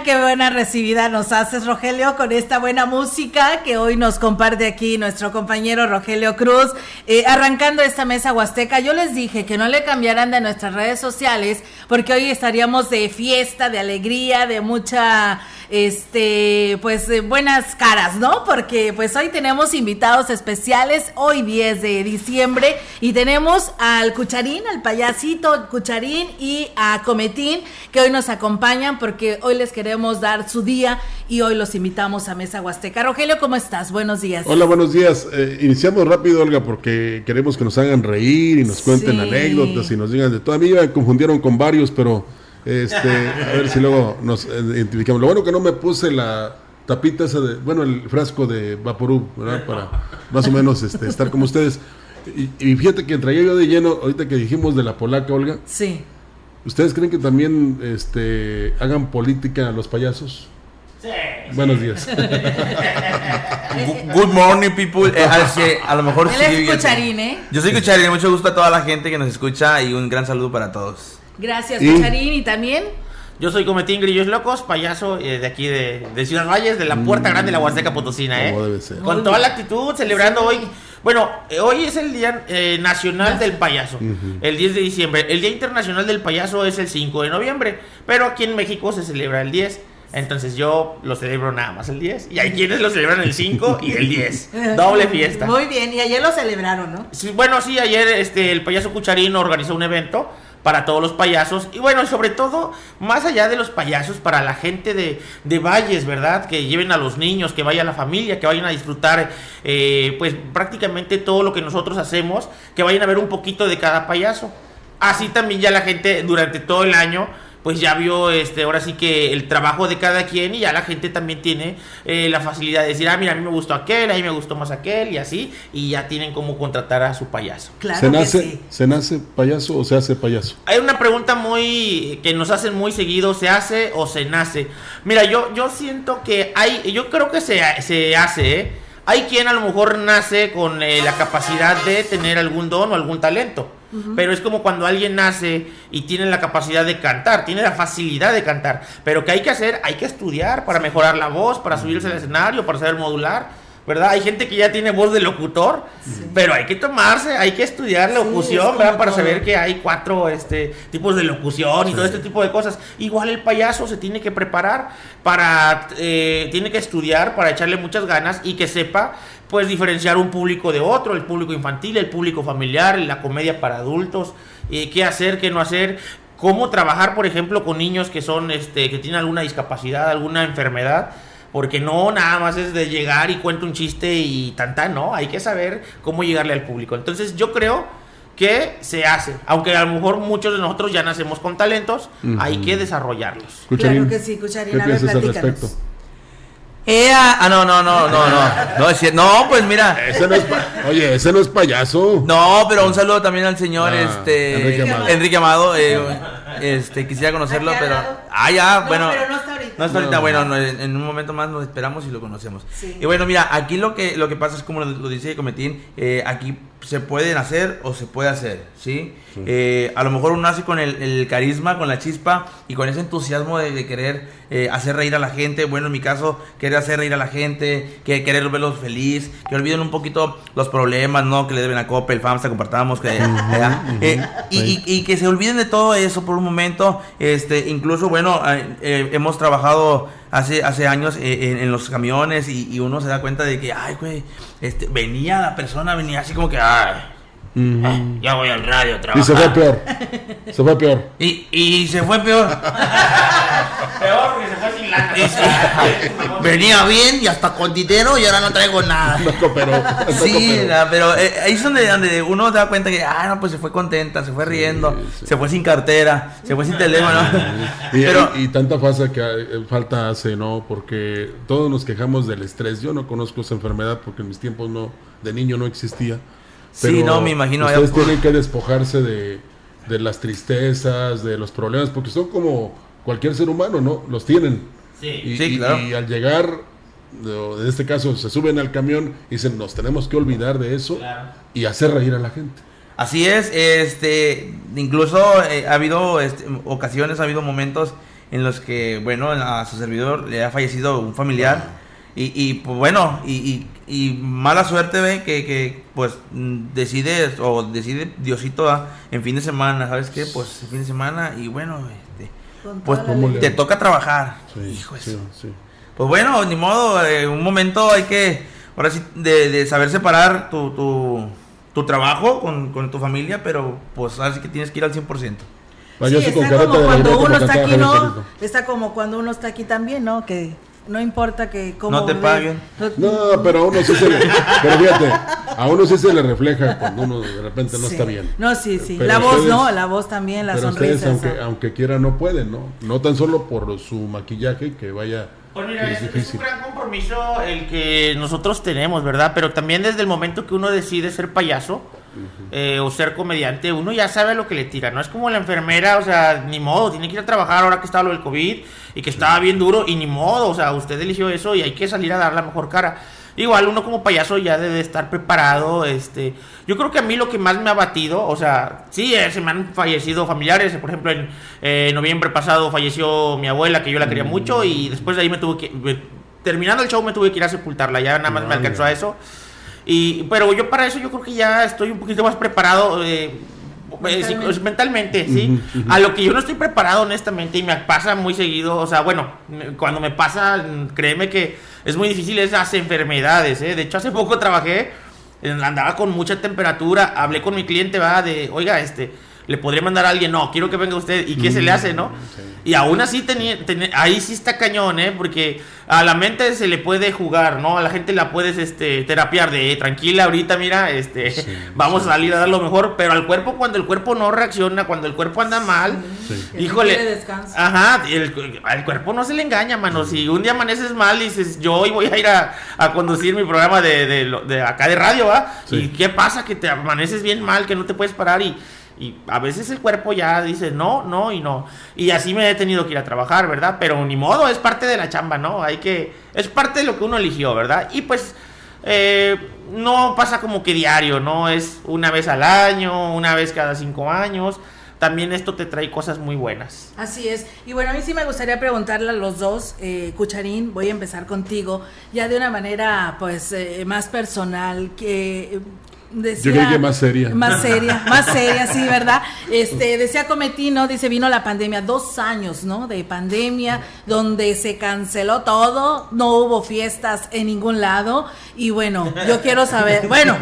Qué buena recibida nos haces, Rogelio, con esta buena música que hoy nos comparte aquí nuestro compañero Rogelio Cruz. Eh, arrancando esta mesa huasteca, yo les dije que no le cambiaran de nuestras redes sociales porque hoy estaríamos de fiesta, de alegría, de mucha este, pues buenas caras, ¿no? Porque pues hoy tenemos invitados especiales, hoy 10 de diciembre, y tenemos al Cucharín, al payasito Cucharín y a Cometín, que hoy nos acompañan porque hoy les queremos dar su día y hoy los invitamos a Mesa Huasteca. Rogelio, ¿cómo estás? Buenos días. Hola, buenos días. Eh, iniciamos rápido, Olga, porque queremos que nos hagan reír y nos cuenten anécdotas y nos digan de todo. A mí me confundieron con varios, pero este, a ver si luego nos identificamos. Lo bueno que no me puse la tapita esa de, bueno, el frasco de Vaporú, ¿verdad? Para más o menos este, estar como ustedes. Y, fíjate que traía yo de lleno, ahorita que dijimos de la polaca, Olga. Sí. ¿Ustedes creen que también este, hagan política los payasos? Sí. Buenos días. Good morning, people. Eh, a, lo mejor sí. Cucharín, ¿eh? Yo soy Cucharín. Mucho gusto a toda la gente que nos escucha y un gran saludo para todos. Gracias, Cucharín. ¿Y también? Yo soy Cometín Grillos Locos, payaso eh, de aquí de, Ciudad Valles, de la Puerta Grande de la Huasteca Potosina, ¿eh? Con toda la actitud, celebrando hoy. Bueno, eh, hoy es el Día eh, Nacional del Payaso, el 10 de diciembre. El Día Internacional del Payaso es el 5 de noviembre, pero aquí en México se celebra el 10. Entonces yo lo celebro nada más el 10. Y hay quienes lo celebran el 5 y el 10. Doble fiesta. Muy bien, y ayer lo celebraron, ¿no? bueno, sí, ayer este, el payaso Cucharín organizó un evento para todos los payasos. Y bueno, sobre todo, más allá de los payasos, para la gente de, de Valles, ¿verdad? Que lleven a los niños, que vaya la familia, que vayan a disfrutar, eh, pues prácticamente todo lo que nosotros hacemos, que vayan a ver un poquito de cada payaso. Así también ya la gente durante todo el año pues ya vio este ahora sí que el trabajo de cada quien y ya la gente también tiene eh, la facilidad de decir, ah, mira, a mí me gustó aquel, a mí me gustó más aquel y así, y ya tienen como contratar a su payaso. Claro ¿Se, nace, ¿Se nace payaso o se hace payaso? Hay una pregunta muy que nos hacen muy seguido, ¿se hace o se nace? Mira, yo, yo siento que hay, yo creo que se, se hace, ¿eh? Hay quien a lo mejor nace con eh, la capacidad de tener algún don o algún talento. Pero es como cuando alguien nace y tiene la capacidad de cantar, tiene la facilidad de cantar. Pero ¿qué hay que hacer? Hay que estudiar para mejorar la voz, para subirse al escenario, para saber modular. ¿verdad? Hay gente que ya tiene voz de locutor, pero hay que tomarse, hay que estudiar locución, ¿verdad? Para saber que hay cuatro este, tipos de locución y todo este tipo de cosas. Igual el payaso se tiene que preparar para, eh, tiene que estudiar para echarle muchas ganas y que sepa puedes diferenciar un público de otro, el público infantil, el público familiar, la comedia para adultos, eh, qué hacer, qué no hacer, cómo trabajar, por ejemplo, con niños que son, este, que tienen alguna discapacidad, alguna enfermedad, porque no nada más es de llegar y cuento un chiste y tan no, hay que saber cómo llegarle al público. Entonces yo creo que se hace, aunque a lo mejor muchos de nosotros ya nacemos con talentos, hay que desarrollarlos. Claro que sí, Cucharín, a ver, platícanos. ah, no, no, no, no, no. No, es no pues mira. Ese no es Oye, ese no es payaso. No, pero un saludo también al señor ah, este Enrique Amado. Enrique Amado eh, este, quisiera conocerlo, pero. Ah, ya, bueno. Pero no está ahorita. No está ahorita, bueno, en, un momento más nos esperamos y lo conocemos. Y bueno, mira, aquí lo que, lo que pasa es como lo, dice Cometín, eh, aquí se pueden hacer o se puede hacer, ¿sí? Eh, a lo mejor uno nace con el, carisma, con la chispa y con ese entusiasmo de, querer eh, hacer reír a la gente. Bueno, en mi caso, querer hacer reír a la gente, que querer verlos feliz, que olviden un poquito los problemas, ¿no? Que le deben a Copa, el FAMSA, compartamos, que, y, y, que se olviden de todo eso por un momento. Este, incluso, bueno, hemos trabajado hace, hace años eh, en, los camiones y, uno se da cuenta de que, ay, güey, este, venía la persona, venía así como que, ay, eh, ya voy al radio a Y se fue peor. Se fue peor. Y, y se fue peor. peor porque se fue sin Venía bien y hasta con dinero y ahora no traigo nada. sí, pero eh, ahí es donde, donde, uno se da cuenta que, ah, no, pues se fue contenta, se fue riendo, se fue sin cartera, se fue sin teléfono. Y, pero, y, tanta falta, que, eh, falta hace, ¿no? Porque todos nos quejamos del estrés. Yo no conozco esa enfermedad porque en mis tiempos no, de niño no existía. Sí, no, me imagino. Ustedes tienen que despojarse de, de las tristezas, de los problemas, porque son como cualquier ser humano, ¿no? Los tienen. Sí, y, claro. y, al llegar, en este caso, se suben al camión y dicen, nos tenemos que olvidar de eso y hacer reír a la gente. Así es, este, incluso eh, ha habido este, ocasiones, ha habido momentos en los que, bueno, a su servidor le ha fallecido un familiar. Y, y pues bueno, y, y, mala suerte ve que, que pues decide o decide Diosito en fin de semana, ¿sabes qué? Pues en fin de semana y bueno, este, pues te toca trabajar. Hijo sí, Pues bueno, ni modo, en un momento hay que, ahora sí, de, de saber separar tu, tu, tu trabajo con, con, tu familia, pero pues ahora sí que tienes que ir al 100%. Sí, está como cuando uno está aquí, ¿no? Está como cuando uno está aquí también, ¿no? Que no importa que como no te paguen. No, pero a uno sí se le, pero fíjate, a uno sí se le refleja cuando uno de repente no está bien. No, sí, sí. la voz no, la voz también, la pero sonrisa. Ustedes, aunque, aunque quiera, no pueden, ¿no? No tan solo por su maquillaje que vaya. Pues mira, es, es, un gran compromiso el que nosotros tenemos, ¿verdad? Pero también desde el momento que uno decide ser payaso, eh, o ser comediante, uno ya sabe lo que le tira, no es como la enfermera, o sea, ni modo, tiene que ir a trabajar ahora que está lo del COVID y que estaba bien duro y ni modo, o sea, usted eligió eso y hay que salir a dar la mejor cara. Igual uno como payaso ya debe estar preparado, este, yo creo que a mí lo que más me ha batido, o sea, sí, eh, se me han fallecido familiares, por ejemplo, en eh, noviembre pasado falleció mi abuela, que yo la quería mucho, y después de ahí me tuve que, terminando el show me tuve que ir a sepultarla, ya nada más me alcanzó a eso. Y, pero yo para eso yo creo que ya estoy un poquito más preparado. Eh, eh, mentalmente, ¿sí? A lo que yo no estoy preparado, honestamente, y me pasa muy seguido, o sea, bueno, cuando me pasa, créeme que es muy difícil esas enfermedades, ¿eh? De hecho, hace poco trabajé, andaba con mucha temperatura, hablé con mi cliente, va, de, oiga, este, le podría mandar a alguien, no, quiero que venga usted, ¿y qué se le hace, no? Y aún así, tenía, ahí sí está cañón, ¿eh? Porque a la mente se le puede jugar, ¿no? A la gente la puedes este, terapiar de tranquila, ahorita, mira, este, vamos a salir a dar lo mejor, pero al cuerpo, cuando el cuerpo no reacciona, cuando el cuerpo anda mal, híjole, ajá, el, cuerpo no se le engaña, mano. Si un día amaneces mal y dices, yo hoy voy a ir a, conducir mi programa de, de, de, acá de radio, ¿va? ¿Y qué pasa? Que te amaneces bien mal, que no te puedes parar y y a veces el cuerpo ya dice no, no y no. Y así me he tenido que ir a trabajar, ¿verdad? Pero ni modo, es parte de la chamba, ¿no? Hay que. Es parte de lo que uno eligió, ¿verdad? Y pues. Eh, no pasa como que diario, ¿no? Es una vez al año, una vez cada cinco años. También esto te trae cosas muy buenas. Así es. Y bueno, a mí sí me gustaría preguntarle a los dos, eh, Cucharín, voy a empezar contigo, ya de una manera pues eh, más personal, que yo creo que más seria. Más seria, más seria, sí, ¿verdad? Este, decía Cometino, dice, vino la pandemia, dos años, ¿no? De pandemia, donde se canceló todo, no hubo fiestas en ningún lado. Y bueno, yo quiero saber, bueno,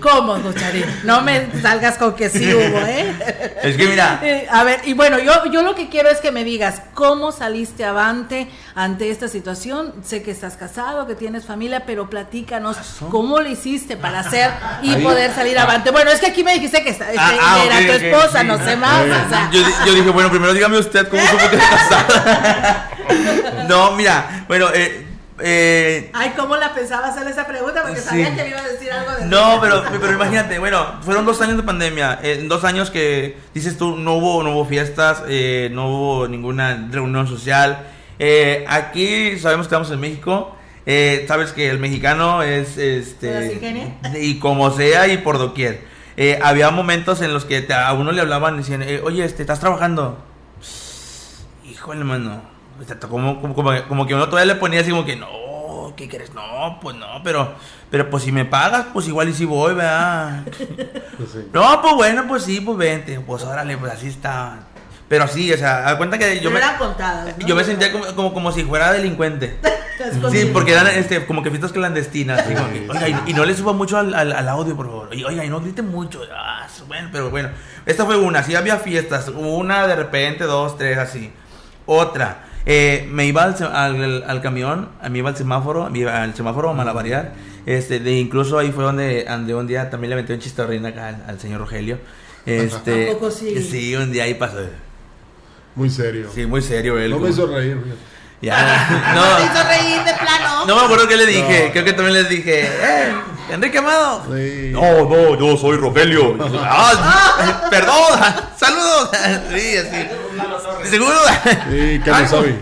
¿cómo, Gucharín? No me salgas con que sí hubo, ¿eh? Es que mira. A ver, y bueno, yo, yo lo que quiero es que me digas, ¿cómo saliste avante ante esta situación? Sé que estás casado, que tienes familia, pero platícanos, ¿cómo lo hiciste para hacer y poder salir avante. Bueno, es que aquí me dijiste que ah, ah, era tu esposa, no sé más. yo, dije, bueno, primero dígame usted cómo supo que está casada. no, mira, bueno, eh, eh, Ay, ¿cómo la pensaba hacer esa pregunta? Porque sabía que me iba a decir algo de No, pero, pero imagínate, bueno, fueron dos años de pandemia. En dos años que, dices tú, no hubo, no hubo fiestas, eh, no hubo ninguna reunión social. Eh, aquí sabemos que estamos en México. Eh, sabes que el mexicano es este y como sea y por doquier. Eh, había momentos en los que a uno le hablaban y decían, eh, oye, este, ¿estás trabajando? Híjole, mano. Como, como, como, que uno todavía le ponía así como que, no, ¿qué quieres? No, pues no, pero, pero pues si me pagas, pues igual y si voy, ¿verdad? Pues no, pues bueno, pues sí, pues vente. Pues órale, pues así está. Pero sí, o sea, da cuenta que yo me, yo me sentía como, como, como si fuera delincuente. sí, porque eran este, como que fiestas clandestinas. oiga, y, no le suba mucho al, al, audio, por favor. Y, oiga, y no grite mucho. Ah, bueno, pero bueno. Esta fue una, sí había fiestas. Una de repente, dos, tres, así. Otra. Eh, me iba al, al, al camión, me iba al semáforo, me iba al semáforo a malabarear. Este, de incluso ahí fue donde, donde un día también le aventé un chistorrín acá al, al señor Rogelio. Este, ¿A sí? Sí, un día ahí pasó. Muy serio. Sí, muy serio él. no me hizo reír. fíjate. Ya, ¿Te no, hizo reír de plano? no me acuerdo qué le dije. No. Creo que también les dije, ¡eh! Enrique Amado. Sí. No, no, yo soy Rogelio. Ah, perdón, saludos. Sí, así. ¿Seguro? Sí, que no sabe.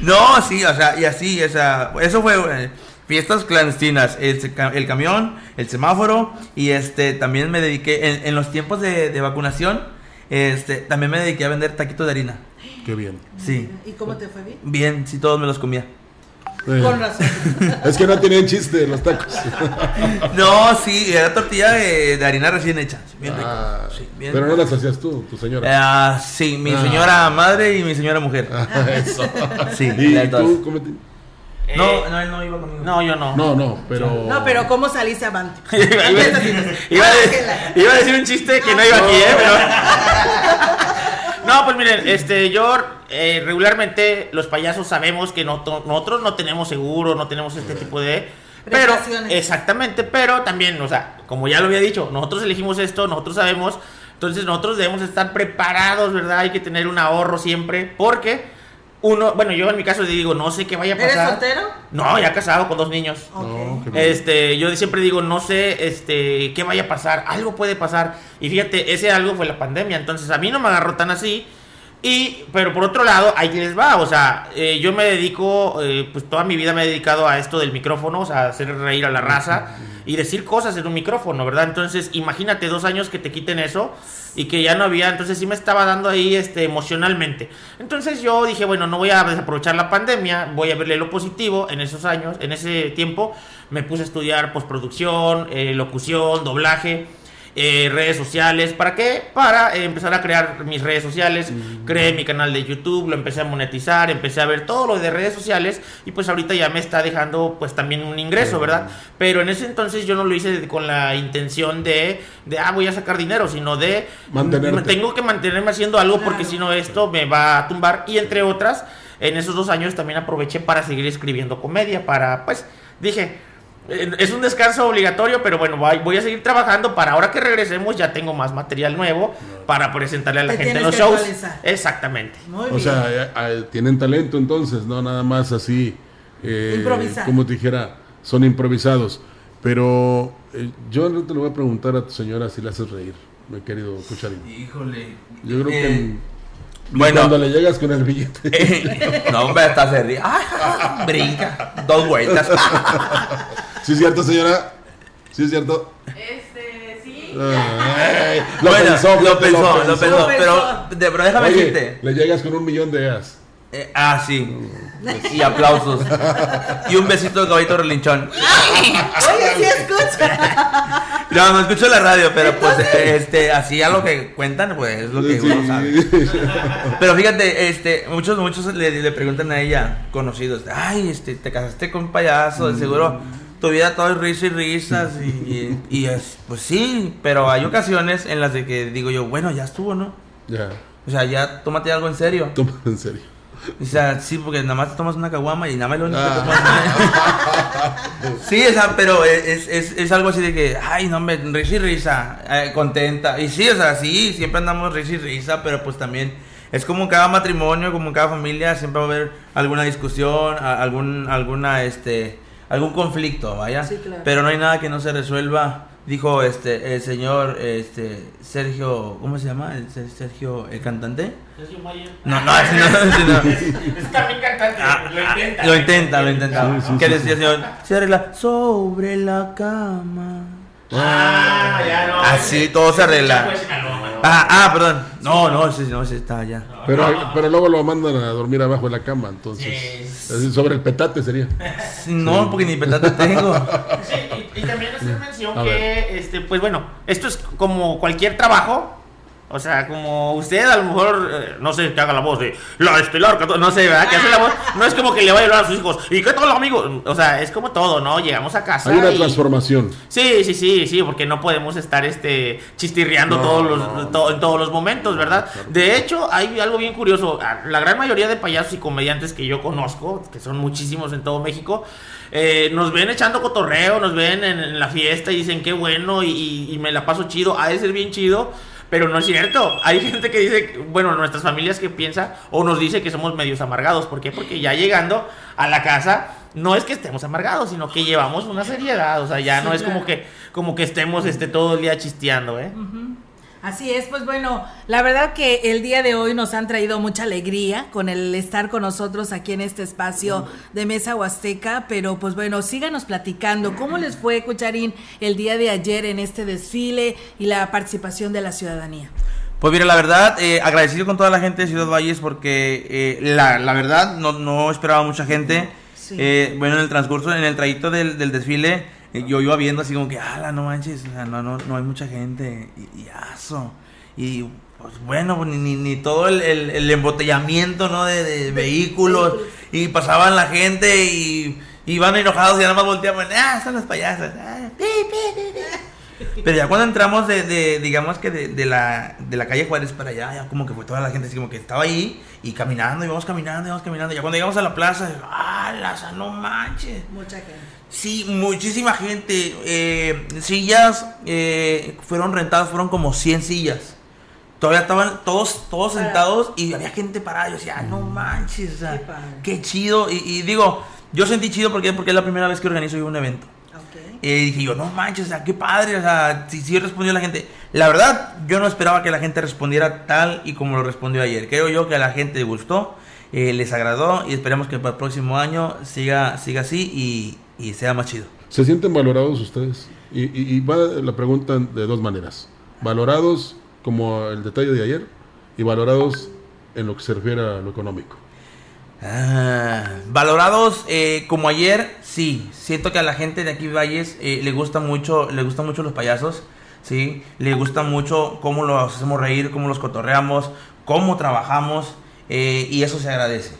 No, sí, o sea, y así, o sea, eso fue eh, fiestas clandestinas, el, el camión, el semáforo, y este, también me dediqué, en, en los tiempos de, de vacunación, este, también me dediqué a vender taquitos de harina. Qué bien. Sí, ¿Y cómo te fue bien? bien, sí, todos me los comía. Eh, Con razón. Es que no tenían chiste los tacos. No, sí, era tortilla de, de harina recién hecha, bien rico. Ah, sí, bien pero no las hacías tú, tu señora. Ah, sí, mi Ah. señora madre y mi señora mujer. Ah, Eso. Sí, ¿Y tú cómo te- Eh, No, no, él no iba conmigo. No, yo no. No, no, pero. No, pero ¿cómo saliste avante? iba, iba- iba a decir, iba a decir un chiste que no iba aquí, ¿eh? Pero... No, pues miren, este, yo eh, regularmente los payasos sabemos que no nosotros no tenemos seguro, no tenemos este tipo de... Pero, exactamente, pero también, o sea, como ya lo había dicho, nosotros elegimos esto, nosotros sabemos, entonces nosotros debemos estar preparados, ¿verdad? Hay que tener un ahorro siempre, porque uno, bueno, yo en mi caso digo, no sé qué vaya a ¿Eres pasar. soltero? No, ya casado con dos niños. No. Este, yo siempre digo, no sé, este, qué vaya a pasar, algo puede pasar. Y fíjate, ese algo fue la pandemia, entonces a mí no me agarró tan así. Y, pero por otro lado, ahí les va, o sea, eh, yo me dedico, eh, pues toda mi vida me he dedicado a esto del micrófono, o sea, hacer reír a la raza y decir cosas en un micrófono, ¿verdad? Entonces, imagínate dos años que te quiten eso y que ya no había, entonces sí me estaba dando ahí, este, emocionalmente. Entonces yo dije, bueno, no voy a desaprovechar la pandemia, voy a verle lo positivo en esos años, en ese tiempo, me puse a estudiar postproducción, eh, locución, doblaje eh, redes sociales. ¿Para qué? Para eh, empezar a crear mis redes sociales. Creé mi canal de YouTube, lo empecé a monetizar, empecé a ver todo lo de redes sociales y pues ahorita ya me está dejando pues también un ingreso, ¿verdad? Pero en ese entonces yo no lo hice con la intención de, de ah, voy a sacar dinero, sino de... Mantenerte. Tengo que mantenerme haciendo algo porque Claro. si no esto me va a tumbar y entre otras... En esos dos años también aproveché para seguir escribiendo comedia, para, pues, dije, Es un descanso obligatorio, pero bueno, voy a seguir trabajando para ahora que regresemos ya tengo más material nuevo para presentarle a la Te gente en los que shows. actualizar. Exactamente. Muy O bien. sea, eh, eh, tienen talento entonces, no nada más así. eh. Como te dijera, son improvisados. Pero eh, yo no te lo voy a preguntar a tu señora si le haces reír, mi querido Cucharín. Híjole. Yo creo que Eh, en- bueno. cuando le llegas con el billete. eh, no, hombre, hasta se ríe. Brinca. Dos vueltas. ¿Sí es cierto, señora? ¿Sí es cierto? Este, sí. Ay, lo Bueno, pensó, lo pensó, lo pensó. Lo Pero, pensó. de- pero déjame Oye, decirte. le llegas con un millón de as. Eh, ah, sí. Y aplausos. Y un besito de caballito relinchón. Oye, sí escucha. No, no escucho la radio, pero pues este, así a lo que cuentan, pues es lo que Sí. uno sabe. Pero fíjate, este, muchos, muchos le, le preguntan a ella, conocidos, ay, este, te casaste con un payaso, de seguro tu vida todo es risa y risas y, y, y es, pues sí, pero hay ocasiones en las de que digo yo, bueno, ya estuvo, ¿no? Ya, O sea, ya tómate algo en serio. toma en serio. O sea, sí, porque nada más te tomas una caguama y nada más lo único que Ah. tomas. sí, o sea, pero es, es, es algo así de que, ay, no, hombre, risa y risa, eh, contenta. Y sí, o sea, sí, siempre andamos risa y risa, pero pues también es como en cada matrimonio, como en cada familia, siempre va a haber alguna discusión, algún, alguna, este, algún conflicto, vaya. Sí, claro. Pero no hay nada que no se resuelva. Dijo este el señor este Sergio, ¿cómo se llama? El Ser- Sergio el cantante? No, no, ese no, ese no. Es también cantante, Ah, lo ah, intenta. Lo intenta, lo intenta. Sí, sí, ¿Qué sí, decía el señor? Se arregla sobre la cama. Ah, ya no. Así todo se arregla. Pues. Ah, ah, perdón. No, no, ese no, ese está allá. Pero, pero luego lo mandan a dormir abajo de la cama, entonces. Sí. sobre el petate sería. Sí, No, porque ni petate tengo. Sí, y, y también hacer mención A que, este, pues bueno, esto es como cualquier trabajo. O sea, como usted a lo mejor, eh, no sé, que haga la voz de la estelar, no sé, ¿verdad? Que hace la voz, no es como que le vaya a hablar a sus hijos, ¿y qué tal, amigo? O sea, es como todo, ¿no? Llegamos a casa. Hay una transformación. Sí, sí, sí, sí, porque no podemos estar este chistirriando todos los, en todos los momentos, ¿verdad? De hecho, hay algo bien curioso. La gran mayoría de payasos y comediantes que yo conozco, que son muchísimos en todo México, eh, nos ven echando cotorreo, nos ven en, la fiesta y dicen qué bueno y, y me la paso chido, ha de ser bien chido. Pero no es cierto. Hay gente que dice, bueno, nuestras familias que piensa o nos dice que somos medios amargados. ¿Por qué? Porque ya llegando a la casa no es que estemos amargados, sino que llevamos una seriedad. O sea, ya no es como que, como que estemos este, todo el día chisteando, ¿eh? Así es, pues bueno, la verdad que el día de hoy nos han traído mucha alegría con el estar con nosotros aquí en este espacio de Mesa Huasteca, pero pues bueno, síganos platicando. ¿Cómo les fue, Cucharín, el día de ayer en este desfile y la participación de la ciudadanía? Pues mira, la verdad, eh, agradecido con toda la gente de Ciudad Valles porque eh, la, la, verdad no, no, esperaba mucha gente. Eh, bueno, en el transcurso, en el trayecto del, del desfile, yo iba viendo así como que, ala, no manches, no, no, no hay mucha gente, y, aso. Y pues bueno, pues, ni, ni, todo el, el, embotellamiento, ¿no? De, vehículos, y pasaban la gente y iban enojados y nada más volteaban, ah, son los payasos. Ah, Pero ya cuando entramos de, de digamos que de, de, la, de la calle Juárez para allá, ya como que fue toda la gente así como que estaba ahí y caminando, íbamos caminando, íbamos caminando. Ya cuando llegamos a la plaza, ¡ah, no manches! Mucha gente. Sí, muchísima gente. Eh, sillas eh, fueron rentadas, fueron como 100 sillas. Todavía estaban todos, todos sentados y había gente parada. Yo decía, no manches, qué, chido. Y, digo, yo sentí chido porque, porque es la primera vez que organizo yo un evento. Y dije yo, no manches, o sea, qué padre, o sea, sí, sí respondió la gente. La verdad, yo no esperaba que la gente respondiera tal y como lo respondió ayer. Creo yo que a la gente le gustó, eh, les agradó y esperemos que para el próximo año siga, siga así y, sea más chido. ¿Se sienten valorados ustedes? Y, y, va la pregunta de dos maneras. Valorados como el detalle de ayer y valorados en lo que se refiere a lo económico. Ah, valorados eh, como ayer, sí. Siento que a la gente de aquí Valles eh, le gusta mucho, le gustan mucho los payasos, sí. Le gusta mucho cómo los hacemos reír, cómo los cotorreamos, cómo trabajamos eh, y eso se agradece.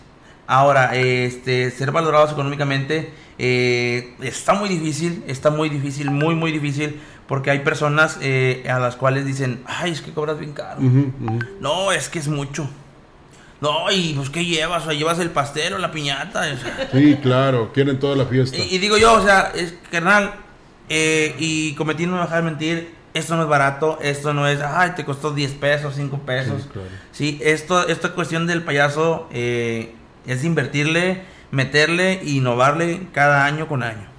Ahora, este, ser valorados económicamente está muy difícil, está muy difícil, muy muy difícil porque hay personas a las cuales dicen, ay, es que cobras bien caro. No, es que es mucho. No, y pues ¿qué llevas? O sea, llevas el pastel o la piñata. Sí, claro, quieren toda la fiesta. Y, digo yo, o sea, es carnal, eh, y cometí no me dejar mentir, esto no es barato, esto no es, ay, te costó 10 pesos, 5 pesos. Sí, claro. sí esto, esta cuestión del payaso eh, es invertirle, meterle e innovarle cada año con año.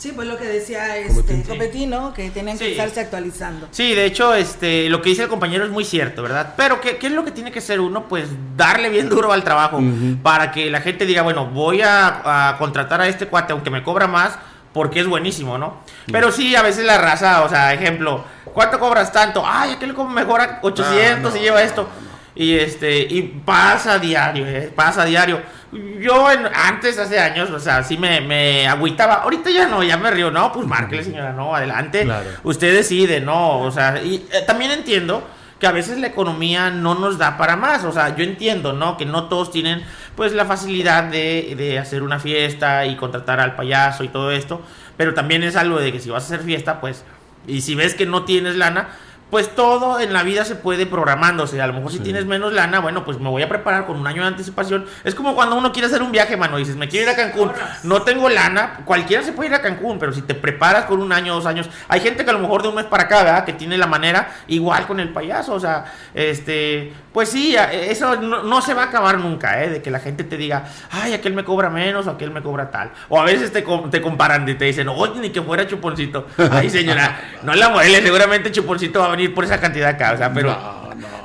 Sí, pues lo que decía este Copetino, que tienen que estarse actualizando. Sí, de hecho, este, lo que dice el compañero es muy cierto, ¿verdad? Pero ¿qué, es lo que tiene que hacer uno? Pues darle bien duro al trabajo para que la gente diga, bueno, voy a, contratar a este cuate, aunque me cobra más, porque es buenísimo, ¿no? Pero sí, a veces la raza, o sea, ejemplo, ¿cuánto cobras tanto? Ay, aquel como mejora 800 y lleva esto. Y este, y pasa a diario, eh, pasa a diario. Yo en, antes, hace años, o sea, sí me, me agüitaba. Ahorita ya no, ya me río. No, pues márquele, señora, no, adelante. Usted decide, no, o sea, y eh, también entiendo que a veces la economía no nos da para más. O sea, yo entiendo, ¿no? Que no todos tienen, pues, la facilidad de, de hacer una fiesta y contratar al payaso y todo esto. Pero también es algo de que si vas a hacer fiesta, pues, y si ves que no tienes lana, pues todo en la vida se puede programándose. A lo mejor si tienes menos lana, bueno, pues me voy a preparar con un año de anticipación. Es como cuando uno quiere hacer un viaje, mano, dices, me quiero ir a Cancún, no tengo lana, cualquiera se puede ir a Cancún, pero si te preparas con un año, dos años, hay gente que a lo mejor de un mes para acá, ¿verdad? Que tiene la manera igual con el payaso, o sea, este, pues sí, eso no, se va a acabar nunca, ¿eh? De que la gente te diga, ay, aquel me cobra menos o aquel me cobra tal. O a veces te, te comparan y te dicen, oye, ni que fuera chuponcito. Ay, señora, no la muele, seguramente chuponcito va a venir por esa cantidad acá, o sea, pero,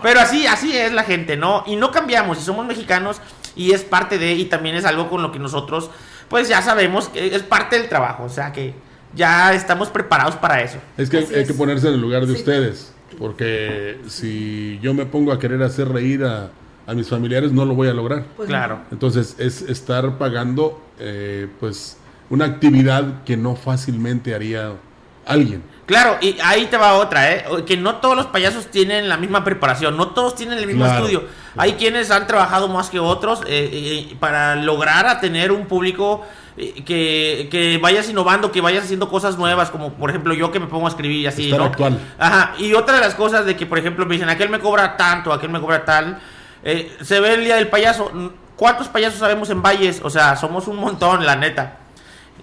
pero así, así es la gente, ¿no? Y no cambiamos, y somos mexicanos y es parte de, y también es algo con lo que nosotros, pues ya sabemos que es parte del trabajo, o sea que ya estamos preparados para eso. Es que hay, que ponerse en el lugar de ustedes, porque si yo me pongo a querer hacer reír a, mis familiares, no lo voy a lograr. Pues claro. Entonces es estar pagando, eh, pues, una actividad que no fácilmente haría alguien. Claro, y ahí te va otra, ¿eh? Que no todos los payasos tienen la misma preparación, no todos tienen el mismo Claro. estudio. Hay quienes han trabajado más que otros eh, eh, para lograr a tener un público que, que vayas innovando, que vayas haciendo cosas nuevas, como por ejemplo yo que me pongo a escribir y así, Estar ¿no? actual. Ajá, y otra de las cosas de que, por ejemplo, me dicen, aquel me cobra tanto, aquel me cobra tal, eh, se ve el día del payaso. ¿Cuántos payasos sabemos en Valles? O sea, somos un montón, la neta.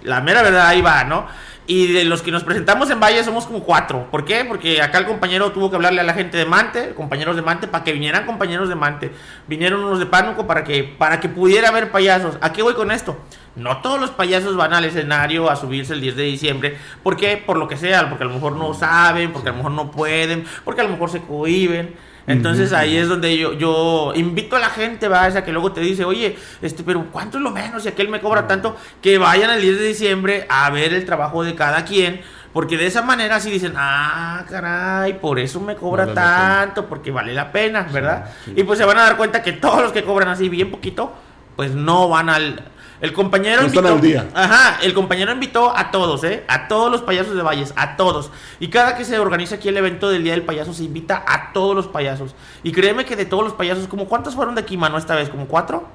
La mera verdad ahí va, ¿no? Y de los que nos presentamos en Valle somos como cuatro. ¿Por qué? Porque acá el compañero tuvo que hablarle a la gente de Mante, compañeros de Mante, para que vinieran compañeros de Mante. Vinieron unos de Pánuco para que, para que pudiera haber payasos. ¿A qué voy con esto? No todos los payasos van al escenario a subirse el 10 de diciembre. ¿Por qué? Por lo que sea, porque a lo mejor no saben, porque a lo mejor no pueden, porque a lo mejor se cohiben. Entonces ahí es donde yo, yo invito a la gente, va, esa que luego te dice, oye, este, pero ¿cuánto es lo menos? Y aquel me cobra tanto, que vayan el 10 de diciembre a ver el trabajo de cada quien, porque de esa manera así dicen, ah, caray, por eso me cobra Vale tanto, porque vale la pena, ¿verdad? Y pues se van a dar cuenta que todos los que cobran así bien poquito, pues no van al... El compañero No están invitó, al día. Ajá, el compañero invitó a todos, ¿eh? A todos los payasos de Valles, a todos. Y cada que se organiza aquí el evento del Día del Payaso, se invita a todos los payasos. Y créeme que de todos los payasos, como ¿cuántos fueron de aquí, mano, esta vez? ¿Como cuatro?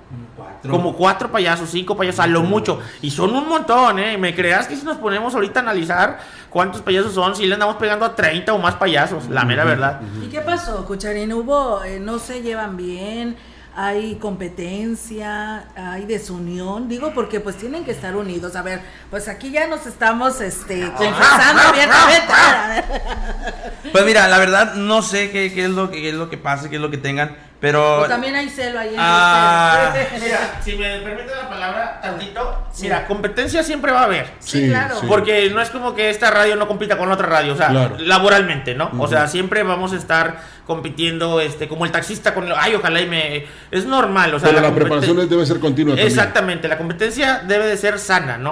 Como cuatro payasos, cinco payasos, a lo mucho. Y son un montón, ¿eh? Me creas que si nos ponemos ahorita a analizar cuántos payasos son, si le andamos pegando a 30 o más payasos, la mera verdad. ¿Y qué pasó, Cucharín? ¿Hubo, eh, no se llevan bien? ¿Hay competencia? ¿Hay desunión? Digo, porque pues tienen que estar unidos. A ver, pues aquí ya nos estamos este, confesando abiertamente. Pues mira, la verdad no sé qué, qué es lo que qué es lo que pase, qué es lo que tengan, pero O también hay celo ahí Ah. Mira, si me permite la palabra tantito, mira, competencia siempre va a haber. Sí, Sí, claro. sí. Porque no es como que esta radio no compita con otra radio, o sea, Claro. laboralmente, ¿no? O sea, siempre vamos a estar compitiendo, este, como el taxista con, ay, ojalá y me, es normal, o sea, Pero la competen- preparación debe ser continua también. Exactamente, la competencia debe de ser sana, ¿no?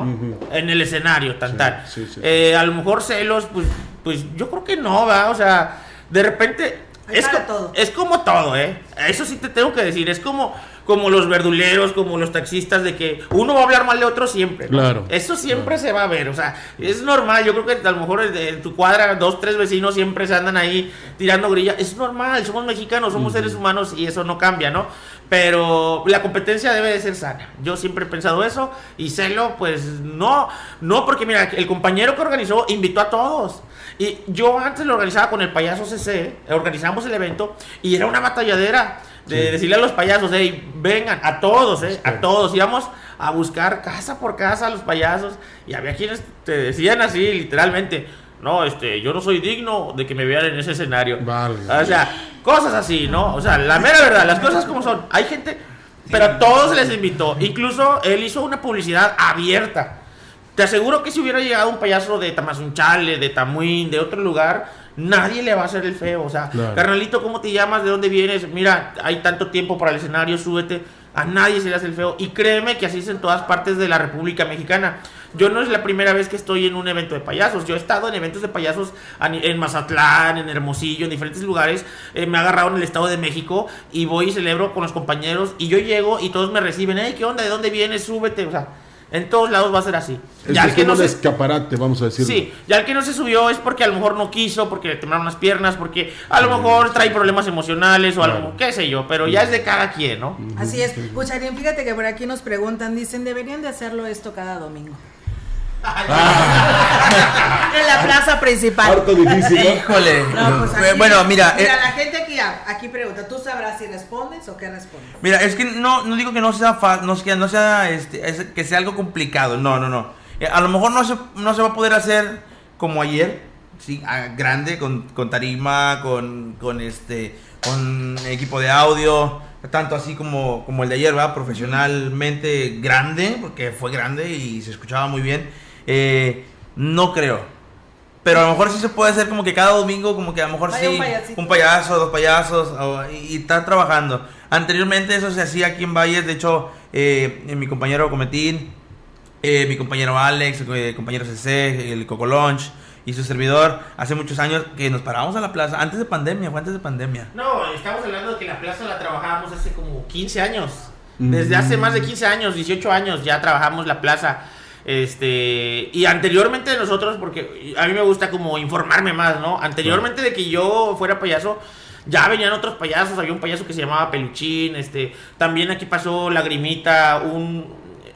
En el escenario, tan Sí, tal. sí, sí. Eh, a lo mejor celos, pues, pues yo creo que no, va, o sea, de repente Hay es, para co- todo. es como todo, ¿eh? Eso sí te tengo que decir, es como como los verduleros, como los taxistas de que uno va a hablar mal de otro siempre. ¿no? Claro. Eso siempre se va a ver, o sea, es normal. Yo creo que a lo mejor en- en tu cuadra dos, tres vecinos siempre se andan ahí tirando grilla. Es normal, somos mexicanos, somos seres humanos y eso no cambia, ¿no? Pero la competencia debe de ser sana. Yo siempre he pensado eso y celo, pues no, no, porque mira, el compañero que organizó invitó a todos. Y yo antes lo organizaba con el payaso CC, organizamos el evento y era una batalladera de decirle a los payasos, hey, vengan, a todos, eh, a todos. Íbamos a buscar casa por casa a los payasos y había quienes te decían así, literalmente, no, este, yo no soy digno de que me vean en ese escenario. Vale. O sea, cosas así, ¿no? O sea, la mera verdad, las cosas como son. Hay gente, pero a todos les invitó. Incluso él hizo una publicidad abierta. Te aseguro que si hubiera llegado un payaso de Tamazunchale, de Tamuín, de otro lugar, nadie le va a hacer el feo. O sea, Claro. carnalito, ¿cómo te llamas? ¿De dónde vienes? Mira, hay tanto tiempo para el escenario, súbete. A nadie se le hace el feo. Y créeme que así es en todas partes de la República Mexicana. Yo no es la primera vez que estoy en un evento de payasos. Yo he estado en eventos de payasos en Mazatlán, en Hermosillo, en diferentes lugares. Eh, me ha agarrado en el Estado de México y voy y celebro con los compañeros. Y yo llego y todos me reciben. Hey, ¿qué onda? ¿De dónde vienes? Súbete. O sea, en todos lados va a ser así. Es Ya el que no un se- escaparate, vamos a decirlo. Sí, ya el que no se subió es porque a lo mejor no quiso, porque le temblaron las piernas, porque a lo mejor trae problemas emocionales o algo, Claro. qué sé yo, pero ya es de cada quien, ¿no? Así es. Cucharín, fíjate que por aquí nos preguntan, dicen, deberían de hacerlo esto cada domingo. en la plaza principal. Harto difícil, ¿no? Híjole. No, pues aquí- bueno, mira, eh, la gente aquí, aquí pregunta, ¿tú sabrás si respondes o qué respondes? Mira, es que no, no digo que no sea fa- no, que no sea este, es- que sea algo complicado, no, no, no. Eh, a lo mejor no se, no se va a poder hacer como ayer, sí, a- grande, con, con tarima, con, con este, con equipo de audio, tanto así como, como el de ayer, ¿verdad? Profesionalmente grande, porque fue grande y se escuchaba muy bien. Eh, no creo. Pero a lo mejor sí se puede hacer como que cada domingo, como que a lo mejor Vaya sí, un payaso, dos payasos, o- y, y está trabajando. Anteriormente eso se hacía aquí en Valles, de hecho, eh, mi compañero Cometín, eh, mi compañero Alex, eh, compañero CC, el Coco Lunch y su servidor, hace muchos años que nos parábamos a la plaza, antes de pandemia, fue antes de pandemia. No, estamos hablando de que la plaza la trabajábamos hace como 15 años. Desde hace más de 15 años, 18 años ya trabajamos la plaza. Este, y anteriormente de nosotros, porque a mí me gusta como informarme más, ¿no? Anteriormente de que yo fuera payaso, ya venían otros payasos, había un payaso que se llamaba Peluchín, este, también aquí pasó Lagrimita, un,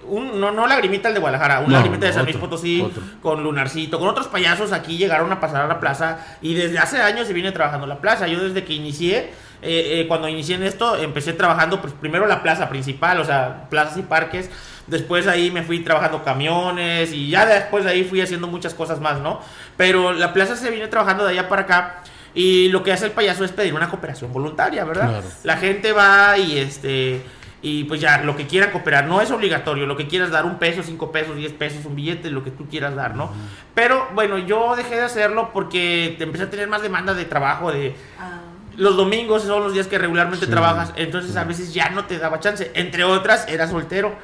un no, no Lagrimita el de Guadalajara, un No, Lagrimita de San Luis Potosí, otro. con Lunarcito, con otros payasos aquí llegaron a pasar a la plaza y desde hace años se viene trabajando la plaza. Yo desde que inicié, eh, eh, cuando inicié en esto, empecé trabajando pues, primero la plaza principal, o sea, plazas y parques. Después ahí me fui trabajando camiones y ya después de ahí fui haciendo muchas cosas más, ¿no? Pero la plaza se viene trabajando de allá para acá y lo que hace el payaso es pedir una cooperación voluntaria, ¿verdad? Claro. La gente va y este y pues ya lo que quieran cooperar no es obligatorio, lo que quieras dar un peso, cinco pesos, diez pesos, un billete, lo que tú quieras dar, ¿no? Pero bueno, yo dejé de hacerlo porque te empecé a tener más demanda de trabajo, de Ah, los domingos son los días que regularmente Sí, trabajas, entonces a veces ya no te daba chance. Entre otras, era soltero.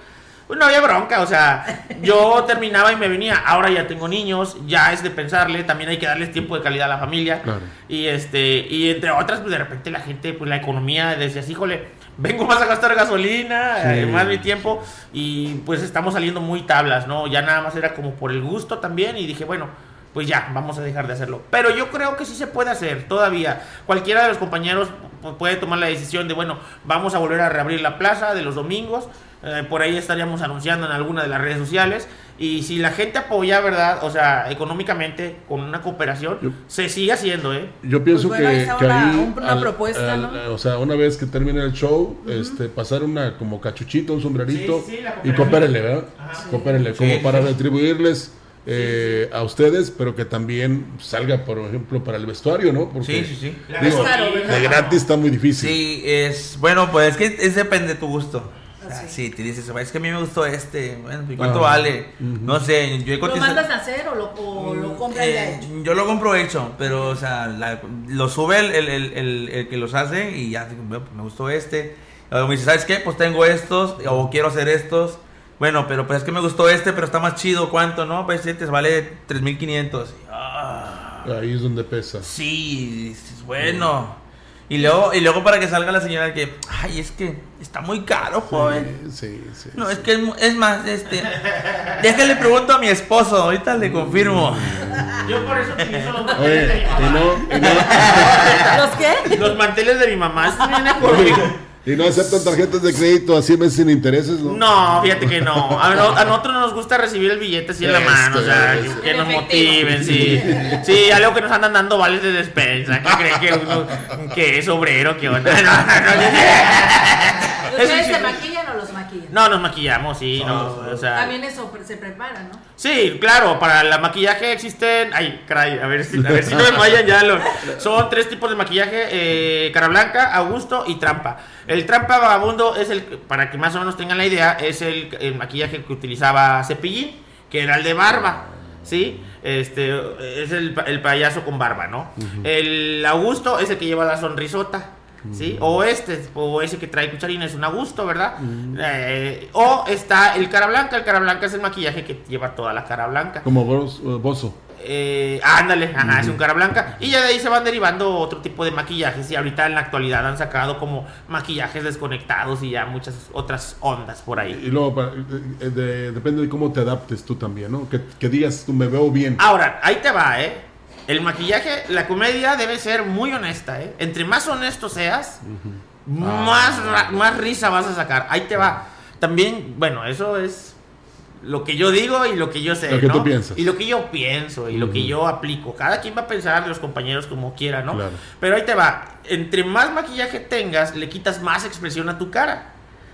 Pues no había bronca, o sea, yo terminaba y me venía. Ahora ya tengo niños, ya es de pensarle, también hay que darles tiempo de calidad a la familia. Claro. Y este, y entre otras, pues de repente la gente, pues la economía decías, híjole, vengo más a gastar gasolina, Sí. eh, más mi tiempo, y pues estamos saliendo muy tablas, ¿no? Ya nada más era como por el gusto también, y dije, bueno, pues ya, vamos a dejar de hacerlo. Pero yo creo que sí se puede hacer todavía. Cualquiera de los compañeros pu- puede tomar la decisión de, bueno, vamos a volver a reabrir la plaza de los domingos. Eh, por ahí estaríamos anunciando en alguna de las redes sociales. Y si la gente apoya, ¿verdad? O sea, económicamente, con una cooperación, Yo- se sigue haciendo, ¿eh? Yo pienso Pues bueno, que, que una- ahí, una propuesta, ¿no? O sea, una vez que termine el show, este, pasar una como cachuchito, un sombrerito Sí, sí, la y coopérenle, ¿verdad? Coopérenle, como Sí, para sí. retribuirles eh, a ustedes, pero que también salga, por ejemplo, para el vestuario, ¿no? Porque, Sí, sí, sí. De gratis está muy difícil. Sí, es bueno, pues es que es depende de tu gusto. O sea, Así. sí, te dices, es que a mí me gustó este, bueno, ¿y cuánto Ah, vale? ujú. No sé, yo he ¿Lo cotizado- mandas a hacer o lo, o lo compras ya Eh, hecho? Yo lo compro hecho, pero, o sea, la- lo sube el, el, el, el- el que los hace y ya digo, "Bueno, pues, me gustó este. Luego me dice, ¿sabes qué? Pues tengo estos o quiero hacer estos. Bueno, pero pues es que me gustó este, pero está más chido. ¿Cuánto? No, pues este vale 3.500. Y, Ah, Ahí es donde pesa. sí, dices, bueno. Y luego, y luego para que salga la señora que, ay, es que está muy caro, joven. Sí, sí. No, es que es, mu- es más, este. Déjale pregunto a mi esposo, ahorita le confirmo. Yo por eso utilizo los Oye, manteles de mi y mamá. no, y no, ¿Los qué? Los manteles de mi mamá. Y no aceptan tarjetas de crédito así meses sin intereses, ¿no? No, fíjate que no. A, no- a nosotros nos gusta recibir el billete así en la Este, mano, o sea, este. que nos motiven, sí. Sí, algo que nos andan dando vales de despensa. ¿Qué creen que uno que es obrero? ¿Qué onda? No, no, no. ¿Ustedes se maquillan o los maquillan? No, nos maquillamos, sí, no, o sea. También eso se prepara, ¿no? Sí, claro, para el maquillaje existen. Ay, caray, a ver si, a ver si no me fallan ya. lo- son tres tipos de maquillaje: eh, cara blanca, augusto y trampa. El trampa vagabundo es el, para que más o menos tengan la idea, es el, el maquillaje que utilizaba Cepillín, que era el de barba. ¿Sí? Este es el, el payaso con barba, ¿no? El Augusto es el que lleva la sonrisota. ¿Sí? O este, o ese que trae cucharina es un Augusto, ¿verdad? Eh, o está el cara blanca. El cara blanca es el maquillaje que lleva toda la cara blanca. Como eh, Bozo. Eh, ándale, ajá, es un cara blanca. Y ya de ahí se van derivando otro tipo de maquillajes. Y ahorita en la actualidad han sacado como maquillajes desconectados y ya muchas otras ondas por ahí. Y luego, para- eh, de- depende de cómo te adaptes tú también, ¿no? Que, que digas, tú me veo bien. Ahora, ahí te va, ¿eh? El maquillaje, la comedia debe ser muy honesta, ¿eh? Entre más honesto seas, más, ra- más risa vas a sacar. Ahí te va. También, bueno, eso es lo que yo digo y lo que yo sé, Lo que ¿no? tú piensas. Y lo que yo pienso y lo que yo aplico. Cada quien va a pensar, los compañeros como quiera, ¿no? Claro. Pero ahí te va. Entre más maquillaje tengas, le quitas más expresión a tu cara.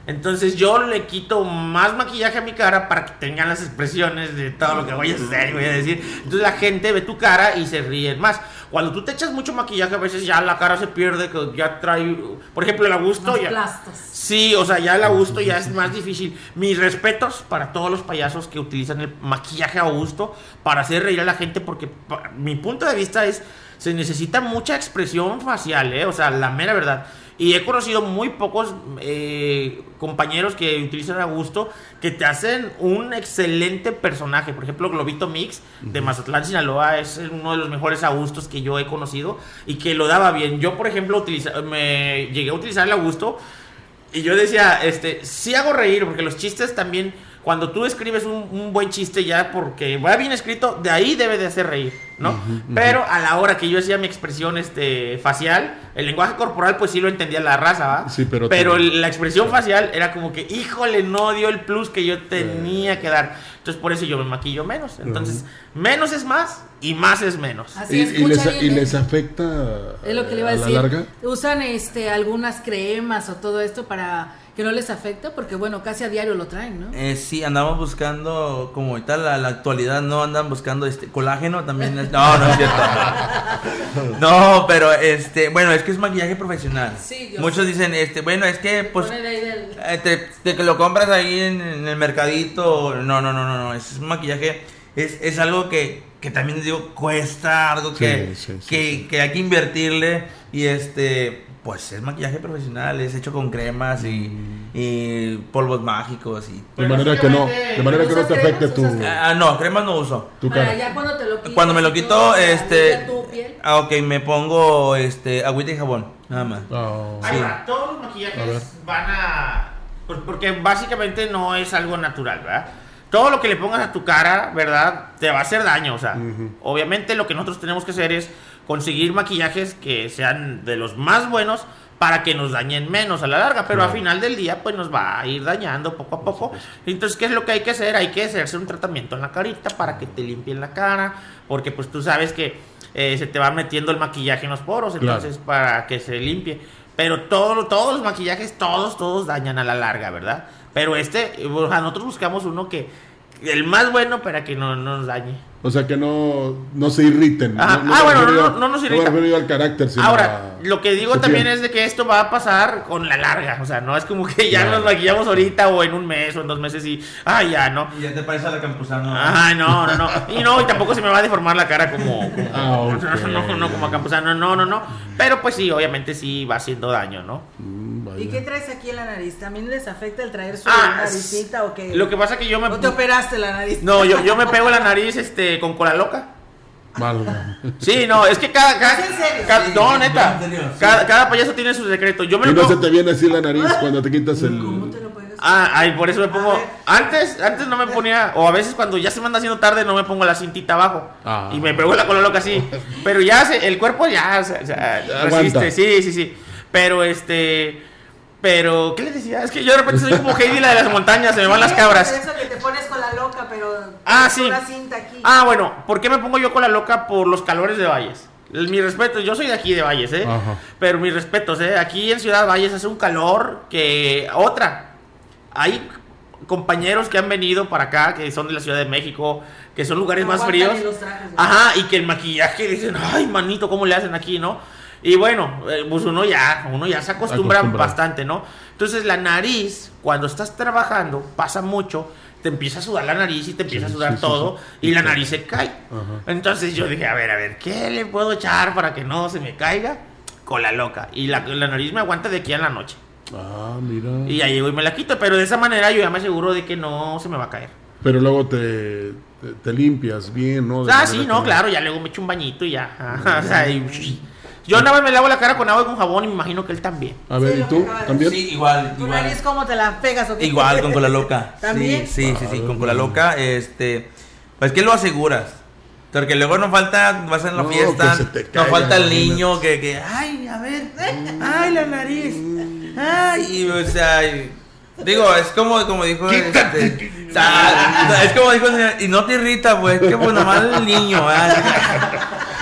Entonces yo le quito más maquillaje a mi cara para que tengan las expresiones de todo lo que voy a hacer y voy a decir. Entonces la gente ve tu cara y se ríen más. Cuando tú te echas mucho maquillaje, a veces ya la cara se pierde, que ya trae, por ejemplo, el Augusto Más ya. plastos. Sí, o sea, ya el Augusto ya es más difícil. Mis respetos para todos los payasos que utilizan el maquillaje Augusto para hacer reír a la gente, porque mi punto de vista es, se necesita mucha expresión facial, ¿eh? O sea, la mera verdad. Y he conocido muy pocos eh, compañeros que utilizan Augusto que te hacen un excelente personaje. Por ejemplo, Globito Mix de Mazatlán, Sinaloa, es uno de los mejores Augustos que yo he conocido y que lo daba bien. Yo, por ejemplo, utiliza- me llegué a utilizar el Augusto y yo decía, este, sí hago reír, porque los chistes también, cuando tú escribes un, un buen chiste ya porque va bien escrito, de ahí debe de hacer reír, ¿no? Pero a la hora que yo hacía mi expresión este, facial, el lenguaje corporal pues sí lo entendía la raza, ¿va? Sí, pero pero también- la expresión facial era como que, híjole, no dio el plus que yo tenía que dar. Entonces por eso yo me maquillo menos. Entonces, menos es más y más es menos. Así ¿Y, es, y les, escucha y bien, les ¿eh? afecta Es lo que le iba a a decir. la larga? Usan este algunas cremas o todo esto para que no les afecte, porque bueno, casi a diario lo traen, ¿no? Eh, sí, andamos buscando, como ahorita la, la actualidad, no andan buscando este colágeno también. es- no, no es cierto. No, pero este, bueno, es que es maquillaje profesional. Sí, yo Muchos dicen, este, bueno, es que pues Pone de ahí del- eh, te, te que lo compras ahí en, en el mercadito. No, no, no, no, no, es un maquillaje, es, es algo que, que también les digo, cuesta, algo que, Sí, sí, sí, que, sí. que hay que invertirle y este, pues es maquillaje profesional, es hecho con cremas y, y polvos mágicos y... De manera que no, de manera que no ¿usas te afecte cremas? tu, ¿Usas Ah, no, cremas no uso. tu para cara. ya cuando te lo quitas Cuando me lo quito, este... limpiar tu piel. Ah, ok, me pongo este agüita y jabón, nada más. Ah, Ahí Sí. va, todos los A maquillajes van a. pues, porque básicamente no es algo natural, ¿verdad? Todo lo que le pongas a tu cara, ¿verdad? Te va a hacer daño. O sea, obviamente lo que nosotros tenemos que hacer es conseguir maquillajes que sean de los más buenos para que nos dañen menos a la larga, pero Claro. al final del día pues nos va a ir dañando poco a poco. Entonces, ¿qué es lo que hay que hacer? Hay que hacerse un tratamiento en la carita para que te limpien la cara, porque pues tú sabes que eh, se te va metiendo el maquillaje en los poros, Claro. entonces para que se limpie. Pero todo, todos los maquillajes, todos, todos dañan a la larga, ¿verdad? Pero este, o sea, nosotros buscamos uno que, el más bueno para que no nos dañe. O sea, que no, no se irriten. No, Ah, bueno, no- no nos me irrita. refiero yo al carácter, sino Ahora, a- lo que digo también es de que esto va a pasar con la larga. O sea, no es como que ya nos maquillamos ahorita o en un mes o en dos meses y, ah, ya, ¿no? Y ya te parece a la campusano. Ay, no, no, no. Y no, y tampoco se me va a deformar la cara como. como- Ah, ok. no, no, como a Campuzano, no, no, no. Pero pues sí, obviamente sí va haciendo daño, ¿no? Mm, vaya. ¿Y qué traes aquí en la nariz? ¿También les afecta el traer su Ah, naricita o qué? Lo que pasa que yo me. ¿O te operaste la nariz? No, yo, yo me pego la nariz este, con cola loca. Válgame. Sí, no, es que cada. cada, ¿Es en serio? cada- Sí, no, neta. en serio, sí. Cada, cada payaso tiene su secreto. Yo me Y lo no se pongo- te viene así la nariz cuando te quitas el... ¿Cómo te lo puedes? Ah, ay, por eso me pongo. Antes, antes no me ponía, o a veces cuando ya se me anda haciendo tarde, no me pongo la cintita abajo. Ah. Y me pego la cola loca así. Pero ya se- el cuerpo ya, o sea, resiste. Sí, sí, sí. Pero este. Pero, ¿qué les decía? Es que yo de repente soy como Heidi la de las montañas, se me van las cabras. Eso que te pones con la loca, pero Ah, sí. una cinta aquí. Ah, bueno, ¿por qué me pongo yo con la loca? Por los calores de Valles. Mi respeto, yo soy de aquí de Valles, ¿eh? Ajá. Pero mis respetos, ¿eh? Aquí en Ciudad Valles hace un calor que... Otra, hay compañeros que han venido para acá, que son de la Ciudad de México, que son lugares No más fríos. ni los trajes, ¿no? Ajá, y que el maquillaje dicen, ay, manito, ¿cómo le hacen aquí, no? Y bueno, eh, pues uno ya, uno ya se acostumbra bastante, ¿no? Entonces la nariz, cuando estás trabajando, pasa mucho, te empieza a sudar la nariz y te empieza Sí, a sudar sí, todo sí. y la nariz se cae. Ajá. Entonces yo dije, a ver, a ver, ¿qué le puedo echar para que no se me caiga? Cola loca. Y la, la nariz me aguanta de aquí a la noche. Ah, mira. Y ya llego y me la quito, pero de esa manera yo ya me aseguro de que no se me va a caer. Pero luego te, te, te limpias bien, ¿no? De Ah, sí, que no, claro, ya luego me echo un bañito y ya. O sea, y- yo nada más me lavo la cara con agua y con jabón y me imagino que él también. A ver, Sí, ¿y tú? ¿También? Sí, igual, ¿Tu igual. nariz cómo te la pegas o qué? Igual con cola loca. ¿También? Sí, sí, sí, sí, con cola loca, este, pues que lo aseguras. Porque luego no falta, vas en la No, fiesta, que se te no caiga, falta el niño que, que, ay, a ver, ay, la nariz, ay, y, o sea, y- digo, es como, como dijo, este, o sea, es como dijo, el señor, y no te irrita, pues, que pues nomás el niño, ay,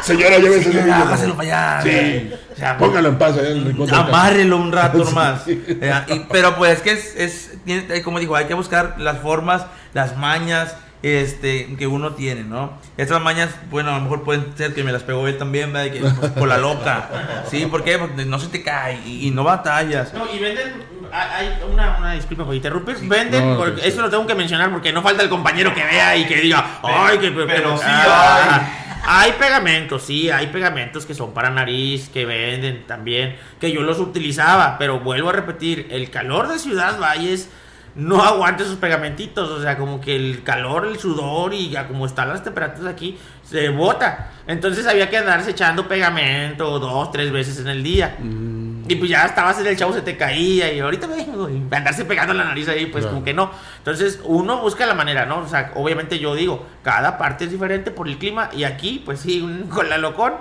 Señora, llévese ese niño. para allá. Sí. O sea, Póngalo en paz allá en el. Amárrelo un rato Sí. nomás. Eh, y- pero pues es que es, eh, como dijo, hay que buscar las formas, las mañas este, que uno tiene, ¿no? Estas mañas, bueno, a lo mejor pueden ser que me las pegó él también, ¿verdad? Y que, pues, con la loca. ¿Sí? ¿Por qué? Porque no se te cae y, y no batallas. No, y venden, hay una, una disculpa por interrumpir, venden, No, porque sí, eso lo tengo que mencionar porque no falta el compañero que vea y que diga, ay, que pero, pero sí ah, hay pegamentos, sí, hay pegamentos que son para nariz, que venden también, que yo los utilizaba, pero vuelvo a repetir, el calor de Ciudad Valles no aguanta esos pegamentitos, o sea, como que el calor, el sudor y ya como están las temperaturas aquí, se bota. Entonces había que andarse echando pegamento dos, tres veces en el día. Mm, Y pues ya estabas en el chavo, se te caía y ahorita vengo y andarse pegando la nariz ahí, pues Claro. como que no. Entonces uno busca la manera, ¿no? O sea, obviamente yo digo, cada parte es diferente por el clima y aquí, pues sí, un- con la locón,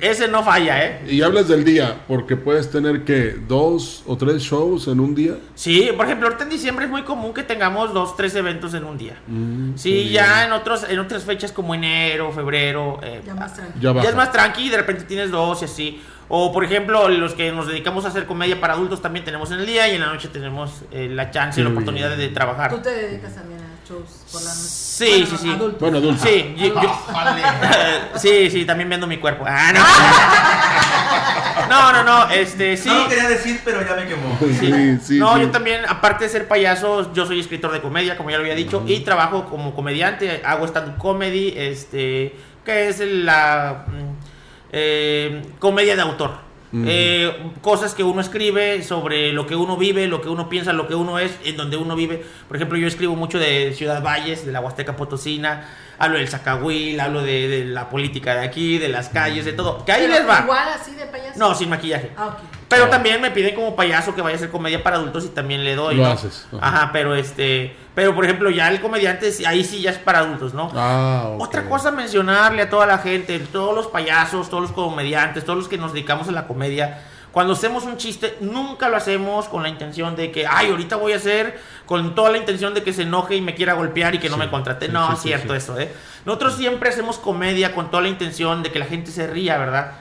ese no falla, ¿eh? Y hablas del día, porque puedes tener que dos o tres shows en un día. Sí, por ejemplo, ahorita en diciembre es muy común que tengamos dos, tres eventos en un día. Mm, Sí, ya en otros, en otras fechas como enero, febrero, eh, Ya más tranquilo. Ya es más tranqui y de repente tienes dos y así. O por ejemplo, los que nos dedicamos a hacer comedia para adultos también tenemos en el día y en la noche tenemos eh, la chance y la oportunidad de, de Tú trabajar. te dedicas también a shows por la noche. Sí, Bueno, sí, sí. adultos. Bueno, adulto. Sí, yo- yo- sí, sí, también vendo mi cuerpo. Ah, no. No, no, no, este, sí. No lo quería decir, pero ya me quemó. Sí, sí, no, sí. yo también, aparte de ser payaso, yo soy escritor de comedia, como ya lo había dicho, y trabajo como comediante, hago stand-up comedy, este, que es la mm, eh, comedia de autor. Eh, cosas que uno escribe sobre lo que uno vive, lo que uno piensa, lo que uno es, en donde uno vive. Por ejemplo, yo escribo mucho de Ciudad Valles, de la Huasteca Potosina, hablo del Zacahuil, hablo de, de la política de aquí, de las calles, de todo. Que ahí Pero les va. Igual así de payaso. No, sin maquillaje. Ah. Pero también me piden como payaso que vaya a hacer comedia para adultos y también le doy. Lo ¿no? haces, ajá. Ajá. pero este. Pero por ejemplo, ya el comediante, ahí sí ya es para adultos, ¿no? Ah, ok. Otra cosa a mencionarle a toda la gente, todos los payasos, todos los comediantes, todos los que nos dedicamos a la comedia. Cuando hacemos un chiste, nunca lo hacemos con la intención de que, ay, ahorita voy a hacer, con toda la intención de que se enoje y me quiera golpear y que no Sí, me contrate. no, sí, es sí, cierto eso, ¿eh? Nosotros siempre hacemos comedia con toda la intención de que la gente se ría, ¿verdad?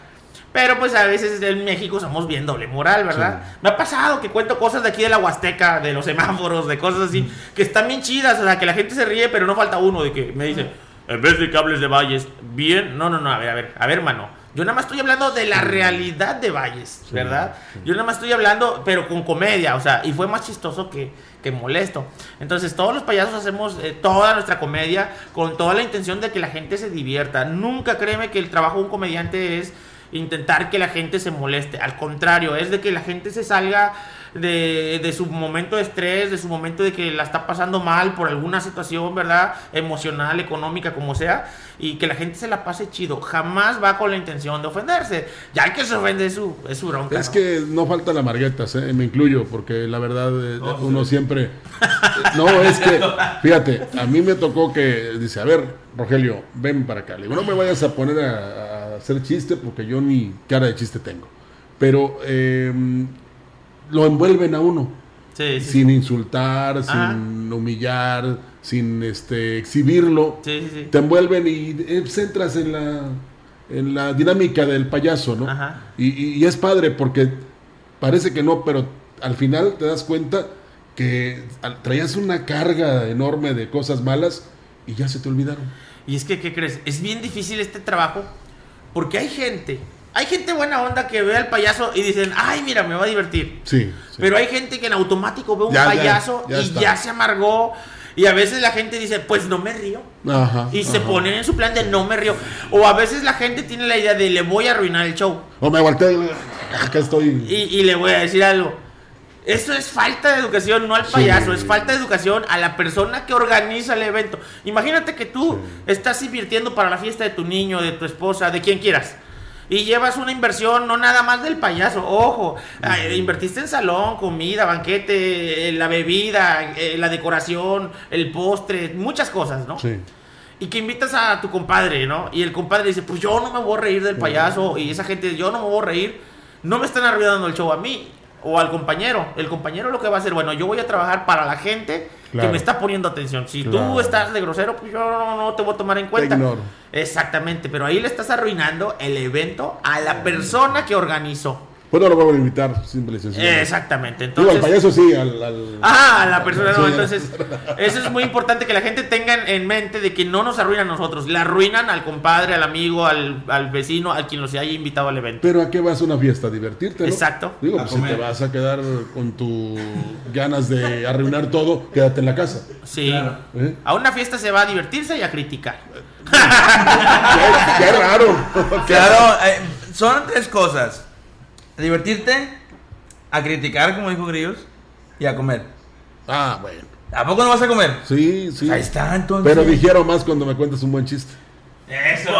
Pero pues a veces en México somos bien doble moral, ¿verdad? Me ha pasado que cuento cosas de aquí de la Huasteca, de los semáforos, de cosas así, que están bien chidas, o sea, que la gente se ríe, pero no falta uno de que me dice, en vez de que hables de Valles, bien, no, no, no, a ver, a ver, a ver, mano. Yo nada más estoy hablando de la realidad de Valles, ¿verdad? Yo nada más estoy hablando, pero con comedia, o sea, y fue más chistoso que, que molesto. Entonces, todos los payasos hacemos eh, toda nuestra comedia con toda la intención de que la gente se divierta. Nunca créeme que el trabajo de un comediante es intentar que la gente se moleste. Al contrario, es de que la gente se salga de, de su momento de estrés, de su momento de que la está pasando mal por alguna situación, ¿verdad? Emocional, económica, como sea, y que la gente se la pase chido. Jamás va con la intención de ofenderse. Ya el que se ofende es su, es su bronca. Es ¿no? que no faltan las marguetas, ¿eh? me incluyo, porque la verdad eh, Oh, uno siempre... No, es que, fíjate, a mí me tocó que, dice, a ver, Rogelio, ven para acá. Le digo, no me vayas a poner a, a hacer chiste porque yo ni cara de chiste tengo. Pero eh, lo envuelven a uno, Sí, sí, sin insultar, Ajá. sin humillar, sin este exhibirlo. Te envuelven y eh, pues, entras en la, en la dinámica del payaso, ¿no? Ajá. Y, y- y es padre porque parece que no, pero al final te das cuenta que traías una carga enorme de cosas malas y ya se te olvidaron. Y es que, ¿qué crees? Es bien difícil este trabajo porque hay gente, hay gente buena onda que ve al payaso y dicen, ay, mira, me va a divertir. Sí. sí. Pero hay gente que en automático ve un Ya, ya, payaso ya y está. ya se amargó. Y a veces la gente dice, pues no me río. Ajá, Y se ponen en su plan de no me río. O a veces la gente tiene la idea de le voy a arruinar el show. O me volteé, acá estoy. Y, y le voy a decir algo. Eso es falta de educación, no al Sí. payaso, es falta de educación a la persona que organiza el evento. Imagínate que tú estás invirtiendo para la fiesta de tu niño, de tu esposa, de quien quieras. Y llevas una inversión, no nada más del payaso, ojo, invertiste en salón, comida, banquete, eh, la bebida, eh, la decoración, el postre, muchas cosas, ¿no? Sí. Y que invitas a tu compadre, ¿no? Y el compadre dice, pues yo no me voy a reír del payaso. Y esa gente, yo no me voy a reír. No me están arruinando el show a mí o al compañero. El compañero lo que va a hacer, bueno, yo voy a trabajar para la gente Claro. que me está poniendo atención. Si tú Claro. estás de grosero, pues yo no, no te voy a tomar en cuenta. ignoro. Exactamente, pero ahí le estás arruinando el evento a la persona que organizó. Pues no lo voy a invitar, simple y sencillo. Exactamente. Digo, al Entonces, payaso sí, al. al- Ajá, la persona no. Entonces, eso es muy importante que la gente tenga en- en mente de que no nos arruinan a nosotros, le arruinan al compadre, al amigo, al, al vecino, al quien los haya invitado al evento. Pero a qué vas a una fiesta, a divertirte, ¿no? Exacto. Digo, A pues si te vas a quedar con tu ganas de arruinar todo, quédate en la casa. Sí. Claro. ¿eh? A una fiesta se va a divertirse y a criticar. qué, qué raro. Claro, eh, son tres cosas. A divertirte, a criticar, como dijo Grillos, y a comer. Ah, bueno. ¿A poco no vas a comer? Sí, sí. Ahí está, entonces. Pero dijeron más cuando me cuentas un buen chiste. Eso.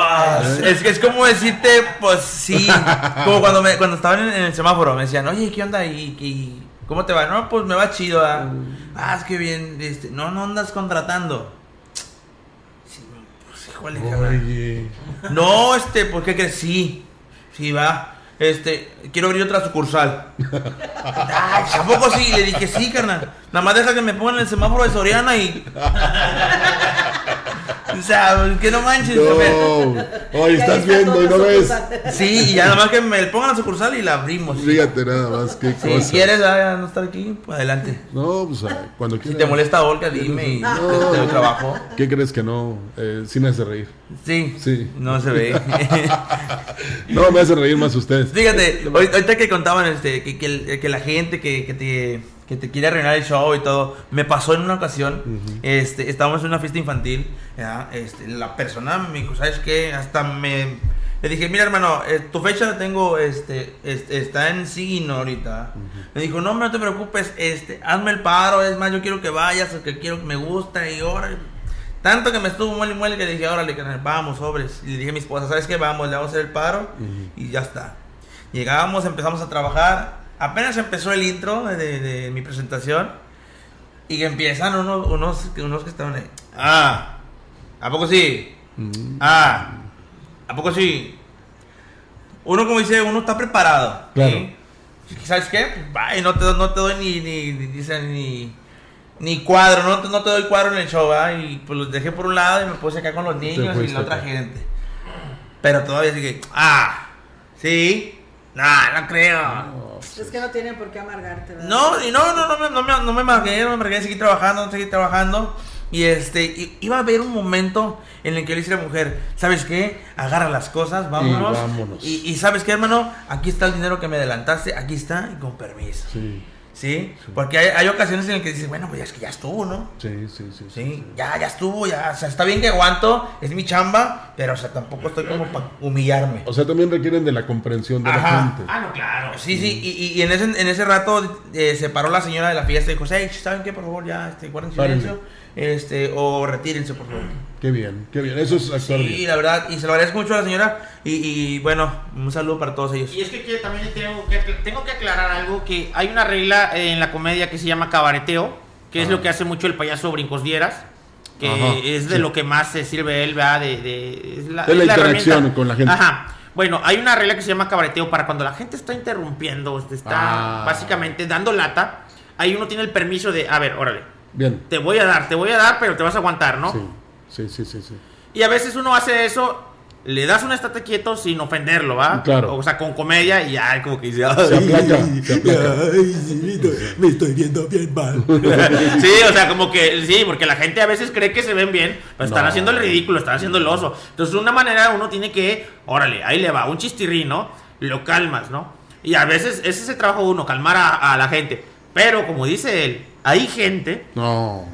es, es como decirte, pues sí. Como cuando, me, cuando estaban en, el semáforo, me decían, oye, ¿qué onda? ¿Y, y cómo te va? No, pues me va chido. ¿ah? Ah, es que bien. Este, no, no andas contratando. Sí, pues híjole, No, este, ¿por qué crees? Sí, sí, va. Este, quiero abrir otra sucursal. Ay, ¿a sí? Le dije, sí, carnal. Nada más deja que me pongan el semáforo de Soriana y. O sea, que no manches. No. Oye, estás viendo y no ves. Sí, y nada más que me pongan la sucursal y la abrimos. Fíjate nada más, qué cosa. Si quieres ah, no estar aquí, pues adelante. No, pues cuando quieras. Si te molesta Olga, dime y no. te, doy trabajo. ¿Qué crees que no? Eh, sí me hace reír. Sí. Sí. No se ve. no, me hace reír más ustedes. Fíjate, ahorita que contaban este, que, que, que la gente que, que te que te quiere arruinar el show y todo. Me pasó en una ocasión, este, estábamos en una fiesta infantil, este, la persona me dijo, ¿sabes qué? Hasta me... Le dije, mira hermano, eh, tu fecha la tengo, este, este, está en signo ahorita. Me dijo, no, no te preocupes, este, hazme el paro, es más, yo quiero que vayas, que quiero que me gusta y ahora... Tanto que me estuvo muy muele que dije, órale, vamos, sobres. Y le dije a mi esposa, ¿sabes qué? Vamos, le vamos a hacer el paro y ya está. Llegábamos, empezamos a trabajar apenas empezó el intro de, mi presentación y empiezan unos, unos, unos que estaban ahí. Ah, ¿a poco sí? Mm. Ah, ¿a poco sí? Uno, como dice, uno está preparado. Claro. ¿Sabes qué? No te, no te doy ni, ni, ni, ni, cuadro, no, no te doy cuadro en el show, Y pues los dejé por un lado y me puse acá con los niños y la otra gente. Pero todavía sigue, ah, sí, no, no creo. Es que no tienen por qué amargarte. ¿verdad? No, y no, no, no, no, no, me, no me amargué, no me amargué, seguí trabajando, seguí trabajando. Y este, iba a haber un momento en el que le dice a la mujer, ¿sabes qué? Agarra las cosas, vámonos. Y, vámonos. y, y ¿sabes qué, hermano? Aquí está el dinero que me adelantaste, aquí está, y con permiso. Sí. ¿Sí? Porque hay, hay, ocasiones en las que dices, bueno, pues ya es que ya estuvo, ¿no? Sí, sí, sí. Sí, ya, ya estuvo, ya. O sea, está bien que aguanto, es mi chamba, pero, o sea, tampoco estoy como para humillarme. O sea, también requieren de la comprensión de la gente. Ah, no, claro. Sí, sí, y, y, en, ese, en ese rato eh, se paró la señora de la fiesta y dijo, hey, ¿saben qué? Por favor, ya, este, guarden silencio este, o retírense, por favor. Qué bien, qué bien. Eso es actuar sí, la verdad, y se lo agradezco mucho a la señora. Y, y, bueno, un saludo para todos ellos. Y es que, también tengo que, tengo que aclarar algo: que hay una regla en la comedia que se llama cabareteo, que es lo que hace mucho el payaso Brincos Dieras. Que es de lo que más se sirve él, ¿verdad? De, de, es la, interacción con la gente. Ajá. Bueno, hay una regla que se llama cabareteo para cuando la gente está interrumpiendo, está ah. básicamente dando lata. Ahí uno tiene el permiso de, a ver, órale, Bien. Te voy a dar, te voy a dar, pero te vas a aguantar, ¿no? Sí, sí, sí, sí. Y a veces uno hace eso, le das un estate quieto sin ofenderlo, ¿va? Claro. O sea, con comedia y ya como que dice, se aplaca, me estoy viendo bien mal. sí, o sea, como que sí, porque la gente a veces cree que se ven bien, pero están haciendo el ridículo, están haciendo el oso. Entonces, de una manera uno tiene que, órale, ahí le va, un chistirrino, lo calmas, ¿no? Y a veces ese es el trabajo de uno, calmar a la gente. Pero como dice él, hay gente no.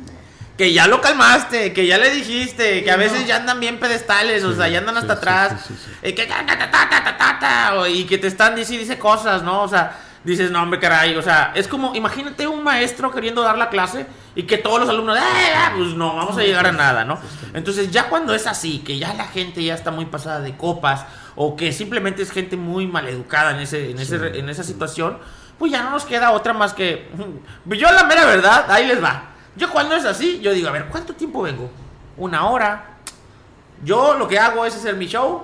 que ya lo calmaste, que ya le dijiste, que a veces ya andan bien pedestales, o sea, ya andan hasta atrás, y que y que te están diciendo dice cosas, ¿no? O sea, dices, no, hombre, caray, o sea, es como, imagínate un maestro queriendo dar la clase y que todos los alumnos, ¡Eh, pues no, vamos a llegar a nada, ¿no? Entonces, ya cuando es así, que ya la gente ya está muy pasada de copas, o que simplemente es gente muy maleducada en, ese, en, ese, en esa situación, pues ya no nos queda otra más que... Yo la mera verdad, ahí les va. Yo cuando es así, yo digo, a ver, ¿cuánto tiempo vengo? Una hora. Yo lo que hago es hacer mi show.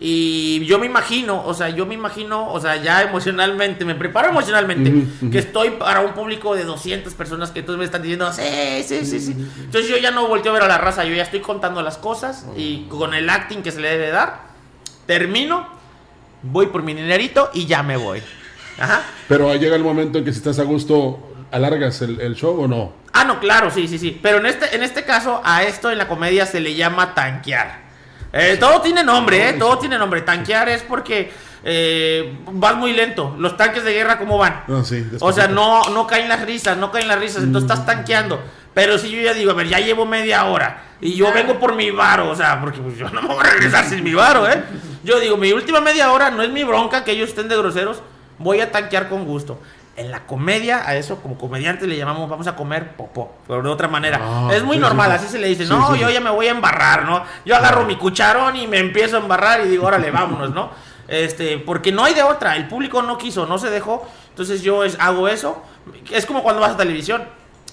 Y yo me imagino, o sea, yo me imagino, o sea, ya emocionalmente, me preparo emocionalmente, que estoy para un público de 200 personas que todos me están diciendo, sí, sí, sí, sí. Entonces yo ya no volteo a ver a la raza, yo ya estoy contando las cosas y con el acting que se le debe dar, termino, voy por mi dinerito y ya me voy. Ajá. Pero llega el momento en que si estás a gusto, ¿alargas el, show o no? Ah, no, claro, sí, sí, sí. Pero en este, en este caso, a esto en la comedia se le llama tanquear. Eh, todo tiene nombre, ¿eh? Todo tiene nombre. Tanquear es porque eh, vas muy lento. Los tanques de guerra, ¿cómo van? Ah, sí, o sea, no, no caen las risas, no caen las risas. Entonces estás tanqueando. Pero si yo ya digo, a ver, ya llevo media hora y yo vengo por mi varo, o sea, porque pues, yo no me voy a regresar sin mi varo, ¿eh? Yo digo, mi última media hora no es mi bronca que ellos estén de groseros voy a tanquear con gusto. En la comedia, a eso como comediante le llamamos vamos a comer popó, pero de otra manera. Ah, es muy sí, normal, sí, así sí. se le dice, Sí, no, yo ya me voy a embarrar, ¿no? Yo agarro mi cucharón y me empiezo a embarrar y digo, órale, vámonos, ¿no? Este, porque no hay de otra, el público no quiso, no se dejó, entonces yo es- hago eso. Es como cuando vas a televisión.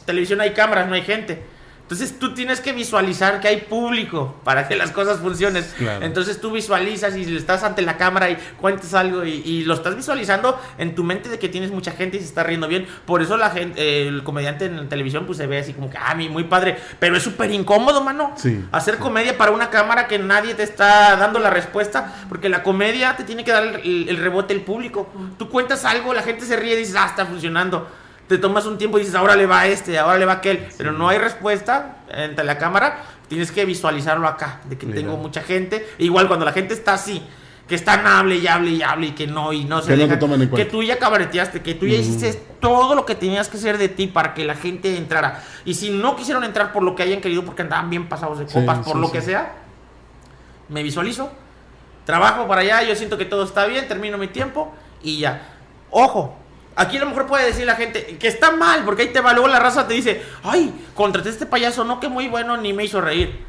Televisión hay cámaras, no hay gente. Entonces tú tienes que visualizar que hay público para que las cosas funcionen. Claro. Entonces tú visualizas y estás ante la cámara y cuentas algo y, y lo estás visualizando en tu mente de que tienes mucha gente y se está riendo bien. Por eso la gente, eh, el comediante en la televisión pues se ve así como que, ah, mi- muy padre. Pero es súper incómodo, mano. Sí, Hacer comedia para una cámara que nadie te está dando la respuesta. Porque la comedia te tiene que dar el, el rebote el público. Tú cuentas algo, la gente se ríe y dices, ah, está funcionando. Te tomas un tiempo y dices, ahora le va a este, ahora le va a aquel. Pero no hay respuesta ante la cámara. Tienes que visualizarlo acá, de que Mira. tengo mucha gente. Igual cuando la gente está así, que están hable y hable y hable y que no, y no se Que no en que tú ya cabareteaste, que tú ya hiciste todo lo que tenías que hacer de ti para que la gente entrara. Y si no quisieron entrar por lo que hayan querido, porque andaban bien pasados de Sí, copas, por sí, lo sí. que sea, me visualizo, trabajo para allá, yo siento que todo está bien, termino mi tiempo y ya. Ojo, aquí a lo mejor puede decir la gente que está mal, porque ahí te va, luego la raza te dice, ay, contraté a este payaso, no que muy bueno, ni me hizo reír.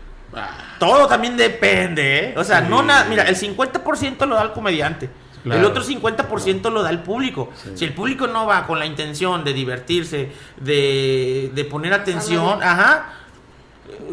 Todo también depende, ¿eh? O sea, no nada, mira, el 50% lo da el comediante. El otro 50% lo da el público. Si el público no va con la intención de divertirse, de, de poner atención, ajá,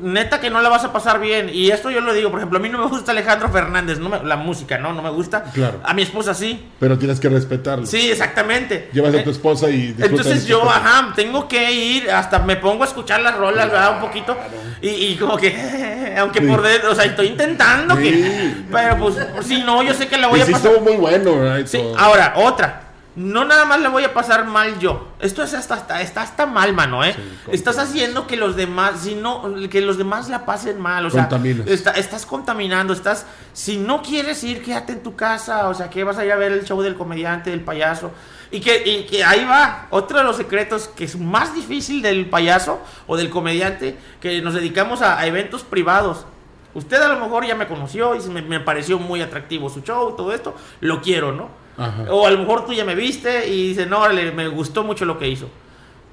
neta que no la vas a pasar bien. Y esto yo lo digo, por ejemplo, a mí no me gusta Alejandro Fernández, no me- la música, ¿no? No me gusta. Claro. A mi esposa sí. Pero tienes que respetarlo. Sí, exactamente. Llevas a Eh, tu esposa y entonces yo, ajá, tengo que ir, hasta me pongo a escuchar las rolas, ¿verdad? Un poquito. Y, y como que, aunque Sí. por dentro, o sea, estoy intentando que... Pero pues, si no, yo sé que la voy Y a sí pasar... estuvo muy bueno, ¿verdad? Y Sí, ahora, otra. No nada más la voy a pasar mal yo. Esto es hasta, hasta- está hasta mal, mano, ¿eh? Sí, estás haciendo que los demás, si no, que los demás la pasen mal, o sea, está- estás contaminando, estás, si no quieres ir, quédate en tu casa, o sea, que vas a ir a ver el show del comediante, del payaso, y que, y que ahí va, otro de los secretos que es más difícil del payaso o del comediante, que nos dedicamos a, a eventos privados. Usted a lo mejor ya me conoció y se me, me pareció muy atractivo su show, todo esto, lo quiero, ¿no? Ajá. O a lo mejor tú ya me viste y dices, no, órale, me gustó mucho lo que hizo.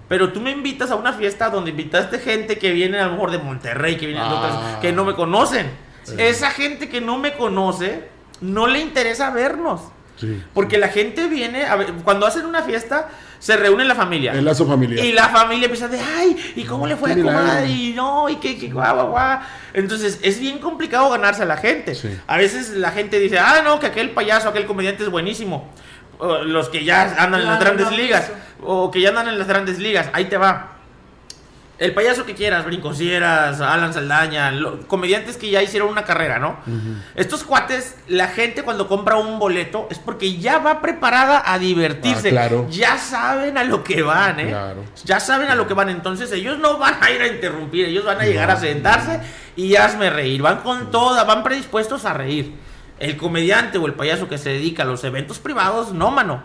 Pero tú me invitas a una fiesta donde invitaste gente que viene a lo mejor de Monterrey, que viene de otras, Ah. que no me conocen. Esa gente que no me conoce, no le interesa vernos. Sí. Porque la gente viene, a ver, cuando hacen una fiesta, se reúne la familia. El lazo familiar. Y la familia empieza de, ay, ¿y cómo le fue, milagro. comadre? Y no, y qué, qué, guau, guau, guau. Entonces, es bien complicado ganarse a la gente. Sí. A veces la gente dice, ah, no, que aquel payaso, aquel comediante es buenísimo. O los que ya andan en las grandes no, ligas. eso. O que ya andan en las grandes ligas. Ahí te va. El payaso que quieras, Brincosieras, Alan Saldaña, lo- comediantes que ya hicieron una carrera, ¿no? Estos cuates, la gente cuando compra un boleto es porque ya va preparada a divertirse. Ah, claro. Ya saben a lo que van, ¿eh? Claro. Ya saben a lo que van. Entonces ellos no van a ir a interrumpir, ellos van a llegar a sentarse y hazme reír. Van con toda, van predispuestos a reír. El comediante o el payaso que se dedica a los eventos privados, no, mano.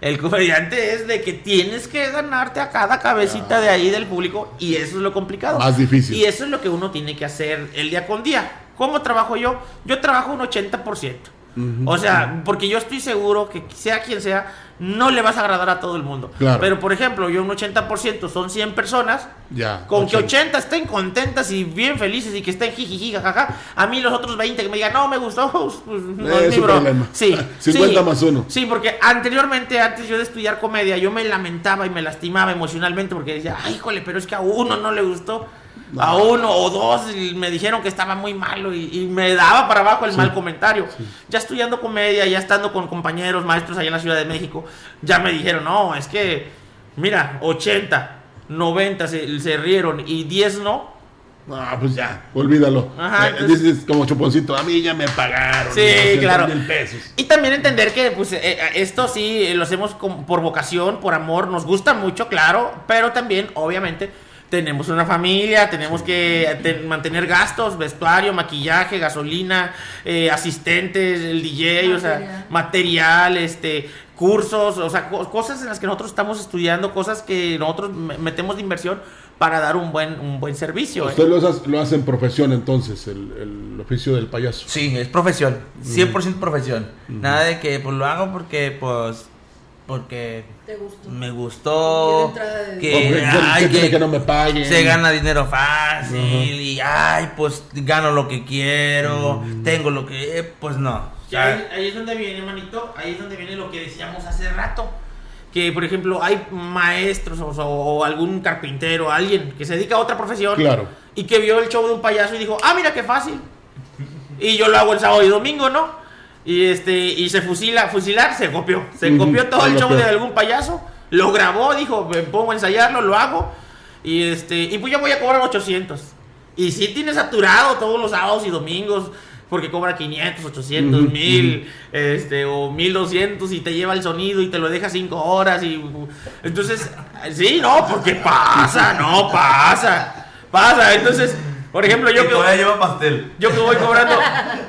El comediante es de que tienes que ganarte a cada cabecita de ahí del público y eso es lo complicado. Más difícil. Y eso es lo que uno tiene que hacer el día con día. ¿Cómo trabajo yo? Yo trabajo un 80%. O sea, porque yo estoy seguro que sea quien sea, no le vas a agradar a todo el mundo. Claro. Pero por ejemplo, yo un 80% son 100 personas. Ya. Con que 80. 80 estén contentas y bien felices y que estén jijiji, jajaja. A mí los otros 20 que me digan, no me gustó, pues no Eh, es mi bro. problema. Sí. 50 sí. más uno. Sí, porque anteriormente, antes yo de estudiar comedia, yo me lamentaba y me lastimaba emocionalmente porque decía, ay, híjole, pero es que a uno no le gustó. A uno o dos y me dijeron que estaba muy malo y, y me daba para abajo el mal comentario. Ya estudiando comedia, ya estando con compañeros, maestros allá en la Ciudad de México, ya me dijeron, no, es que, mira, 80, 90 se, se rieron y 10 no. Ah, pues ya, olvídalo. Ajá, Eh, entonces- dices como chuponcito, a mí ya me pagaron. Sí, 200 claro. pesos. Y también entender que pues eh, eh, esto sí eh, lo hacemos con- por vocación, por amor, nos gusta mucho, claro, pero también obviamente tenemos una familia, tenemos que te- mantener gastos, vestuario, maquillaje, gasolina, eh, asistentes, el DJ, o sea, Material. este, cursos, o sea, co- cosas en las que nosotros estamos estudiando, cosas que nosotros me- metemos de inversión para dar un buen un buen servicio. ¿eh? Usted lo, hace- lo hace en profesión entonces, el, el oficio del payaso. Sí, es profesión, 100% profesión. Nada de que pues lo hago porque pues porque ¿Te gustó? me gustó, que, ¿qué- ay, que que no me paguen? se gana dinero fácil y ay, pues gano lo que quiero, tengo lo que, pues no. Ahí, es donde viene, manito, ahí es donde viene lo que decíamos hace rato. Que, por ejemplo, hay maestros o, o algún carpintero, alguien que se dedica a otra profesión. Claro. Y que vio el show de un payaso y dijo, ah, mira qué fácil. Y yo lo hago el sábado y domingo, ¿no? Y este, y se fusila, fusilar, se copió. Se copió todo el show de algún payaso, lo grabó, dijo, me pongo a ensayarlo, lo hago. Y este, y pues yo voy a cobrar 800. Y sí tiene saturado todos los sábados y domingos, porque cobra 500, 800, Ujú, 1000, este, o 1200 y te lleva el sonido y te lo deja 5 horas. y Entonces, sí, no, porque pasa, no pasa. Pasa, entonces, por ejemplo, yo que. lleva pastel. Yo que voy cobrando,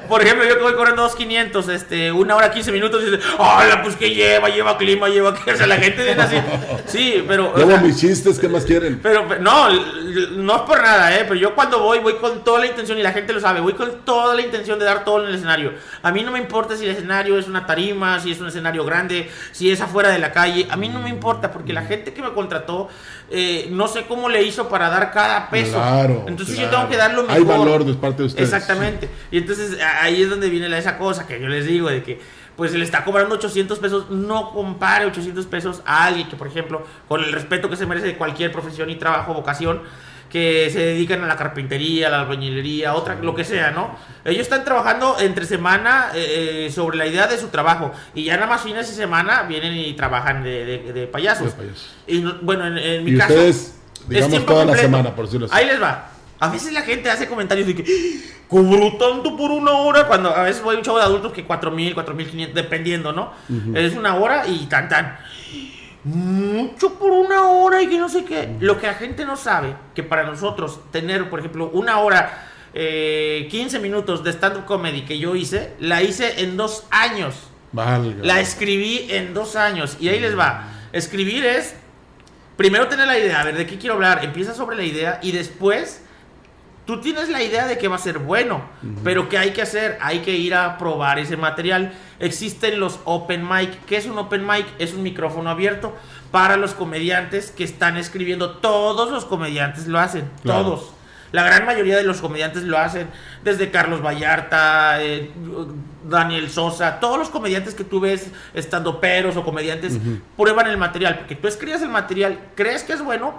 por ejemplo, yo que voy cobrando 2.500, este, una hora 15 minutos, y dice, ¡Hola, pues que lleva! Lleva clima, lleva que. O sea, la gente viene así. Sí, pero. Llevo mis chistes, ¿qué más quieren? pero, pero, no, no es por nada, ¿eh? Pero yo cuando voy, voy con toda la intención, y la gente lo sabe, voy con toda la intención de dar todo en el escenario. A mí no me importa si el escenario es una tarima, si es un escenario grande, si es afuera de la calle. A mí no me importa, porque la gente que me contrató, eh, no sé cómo le hizo para dar cada peso. Claro, Entonces yo tengo que dar lo mejor. Hay valor de parte de ustedes. Exactamente. Y entonces ahí es donde viene la, esa cosa que yo les digo, de que pues se le está cobrando 800 pesos, no compare 800 pesos a alguien que, por ejemplo, con el respeto que se merece de cualquier profesión y trabajo, vocación, que se dedican a la carpintería, a la albañilería, otra, lo que sea, ¿no? Ellos están trabajando entre semana eh, eh, sobre la idea de su trabajo y ya nada más fines de semana vienen y trabajan de, de- de payasos. De payasos. Y no- bueno, en, en mi Y caso... ustedes, es digamos, tiempo toda la completo. semana, por decirlo así. Ahí les va. A veces la gente hace comentarios de que "¡Ah! cobró tanto por una hora. Cuando a veces voy a un show de adultos que 4000, 4500, dependiendo, ¿no? Es una hora y tan tan. Mucho por una hora y que no sé qué. Lo que la gente no sabe, que para nosotros tener, por ejemplo, una hora, eh, 15 minutos de stand-up comedy que yo hice, la hice en dos años. Valga. La escribí en dos años. Y ahí les va. Escribir es primero tener la idea, a ver de qué quiero hablar. Empieza sobre la idea y después tú tienes la idea de que va a ser bueno. Pero ¿qué hay que hacer? Hay que ir a probar ese material. Existen los open mic. ¿Qué es un open mic? Es un micrófono abierto para los comediantes que están escribiendo. Todos los comediantes lo hacen. Claro. Todos. La gran mayoría de los comediantes lo hacen, desde Carlos Vallarta, eh, Daniel Sosa, todos los comediantes que tú ves, estando peros o comediantes, prueban el material, porque tú escribes el material, crees que es bueno,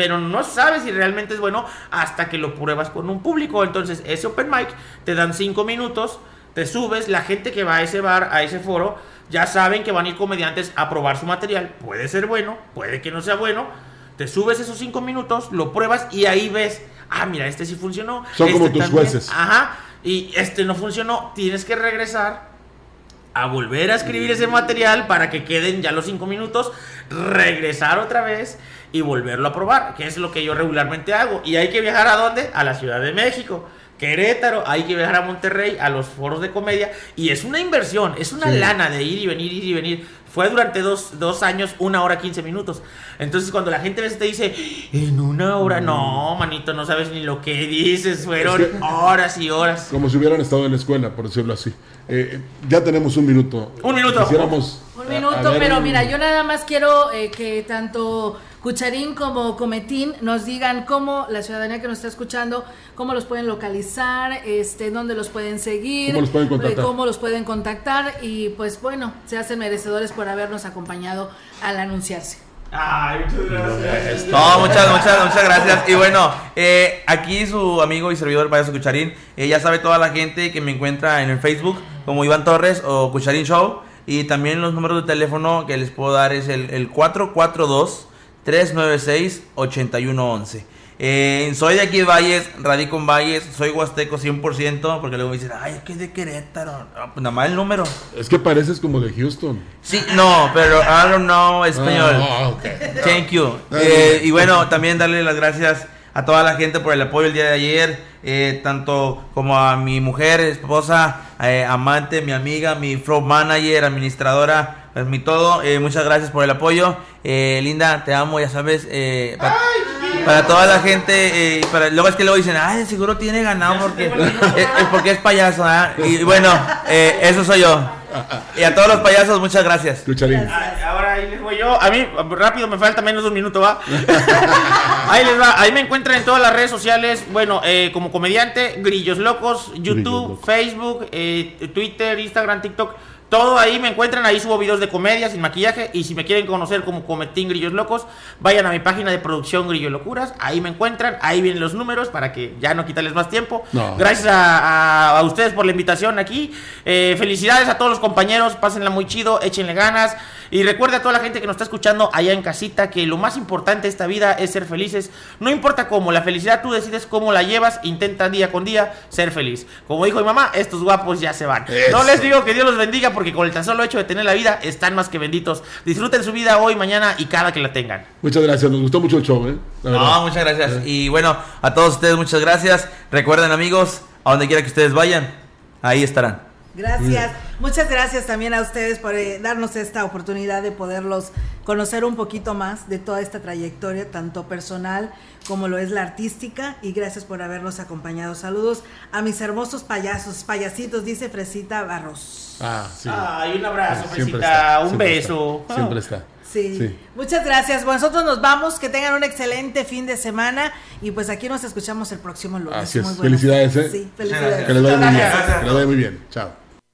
pero no sabes si realmente es bueno hasta que lo pruebas con un público. Entonces, ese open mic te dan cinco minutos, te subes, la gente que va a ese bar, a ese foro, ya saben que van a ir comediantes a probar su material. Puede ser bueno, puede que no sea bueno. Te subes esos cinco minutos, lo pruebas y ahí ves, ah, mira, este sí funcionó. Son este como tus también". jueces. Ajá, y este no funcionó, tienes que regresar a volver a escribir ese material para que queden ya los cinco minutos, regresar otra vez y volverlo a probar, que es lo que yo regularmente hago. Y hay que viajar a dónde? A la Ciudad de México. Querétaro, hay que viajar a Monterrey, a los foros de comedia, y es una inversión, es una Sí. lana de ir y venir, ir y venir. Fue durante dos, dos años, una hora, 15 minutos. Entonces, cuando la gente a veces te dice, en una hora, no, manito, no sabes ni lo que dices, fueron Es que- horas y horas. Como si hubieran estado en la escuela, por decirlo así. Eh, ya tenemos un minuto. Un minuto. Quisiéramos. Un a- minuto, a ver, pero mira, yo nada más quiero eh, que tanto Cucharín como Cometín nos digan cómo la ciudadanía que nos está escuchando, cómo los pueden localizar, este, dónde los pueden seguir, ¿Cómo los pueden contactar? eh, cómo los pueden contactar y pues bueno, se hacen merecedores por habernos acompañado al anunciarse. Ay, muchas gracias. No, muchas, muchas, muchas gracias. Y bueno, eh, aquí su amigo y servidor payaso Cucharín. eh, ya sabe toda la gente que me encuentra en el Facebook como Iván Torres o Cucharín Show. Y también los números de teléfono que les puedo dar es el, el 442-396-8111. Eh, soy de aquí de Valles, radico en Valles, soy huasteco 100%, porque luego me dicen, ay, es que es de Querétaro. No, pues nada más el número. Es que pareces como de Houston. Sí, no, pero I don't know español. Ah, ok. Thank you. Eh, y bueno, también darle las gracias a toda la gente por el apoyo el día de ayer, eh, tanto como a mi mujer, esposa, eh, amante, mi amiga, mi flow manager, administradora, pues, mi todo. Eh, muchas gracias por el apoyo. Eh, Linda, te amo, ya sabes. eh, pa- para toda la gente, eh, para, luego es que luego dicen, ay, seguro tiene ganado porque es, es porque es payaso, ¿ah?". Y bueno, eh, eso soy yo. Y a todos los payasos, muchas gracias. Ay, Ahora ahí les voy yo. A mí, rápido, me falta menos de un minuto, ¿va? ahí les va. Ahí me encuentran en todas las redes sociales. Bueno, eh, como comediante, Grillos Locos, YouTube, Facebook, eh, Twitter, Instagram, TikTok. Todo ahí me encuentran, ahí subo videos de comedia sin maquillaje y si me quieren conocer como Cometín Grillos Locos, vayan a mi página de producción Grillo Locuras, ahí me encuentran, ahí vienen los números para que ya no quitarles más tiempo. Gracias a, ustedes por la invitación aquí, eh, felicidades a todos los compañeros, pásenla muy chido, échenle ganas. Y recuerda a toda la gente que nos está escuchando allá en casita que lo más importante de esta vida es ser felices. No importa cómo, la felicidad tú decides cómo la llevas, intenta día con día ser feliz. Como dijo mi mamá, estos guapos ya se van. No les digo que Dios los bendiga porque con el tan solo hecho de tener la vida están más que benditos. Disfruten su vida hoy, mañana y cada que la tengan. Muchas gracias, nos gustó mucho el show, ¿eh? No, muchas gracias. Y bueno, a todos ustedes muchas gracias. Recuerden amigos, a donde quiera que ustedes vayan, ahí estarán. Gracias. Muchas gracias también a ustedes por eh, darnos esta oportunidad de poderlos conocer un poquito más de toda esta trayectoria, tanto personal como lo es la artística. Y gracias por habernos acompañado. Saludos a mis hermosos payasos, payasitos, dice Fresita Barros. Ah, sí. Ay, un abrazo, Fresita. un beso. Siempre está. Sí. Muchas gracias. Nosotros nos vamos. Que tengan un excelente fin de semana. Y pues aquí nos escuchamos el próximo lunes. Así es. felicidades, ¿eh? Sí, felicidades. Que les vaya muy bien. Que les vaya muy bien. Chao.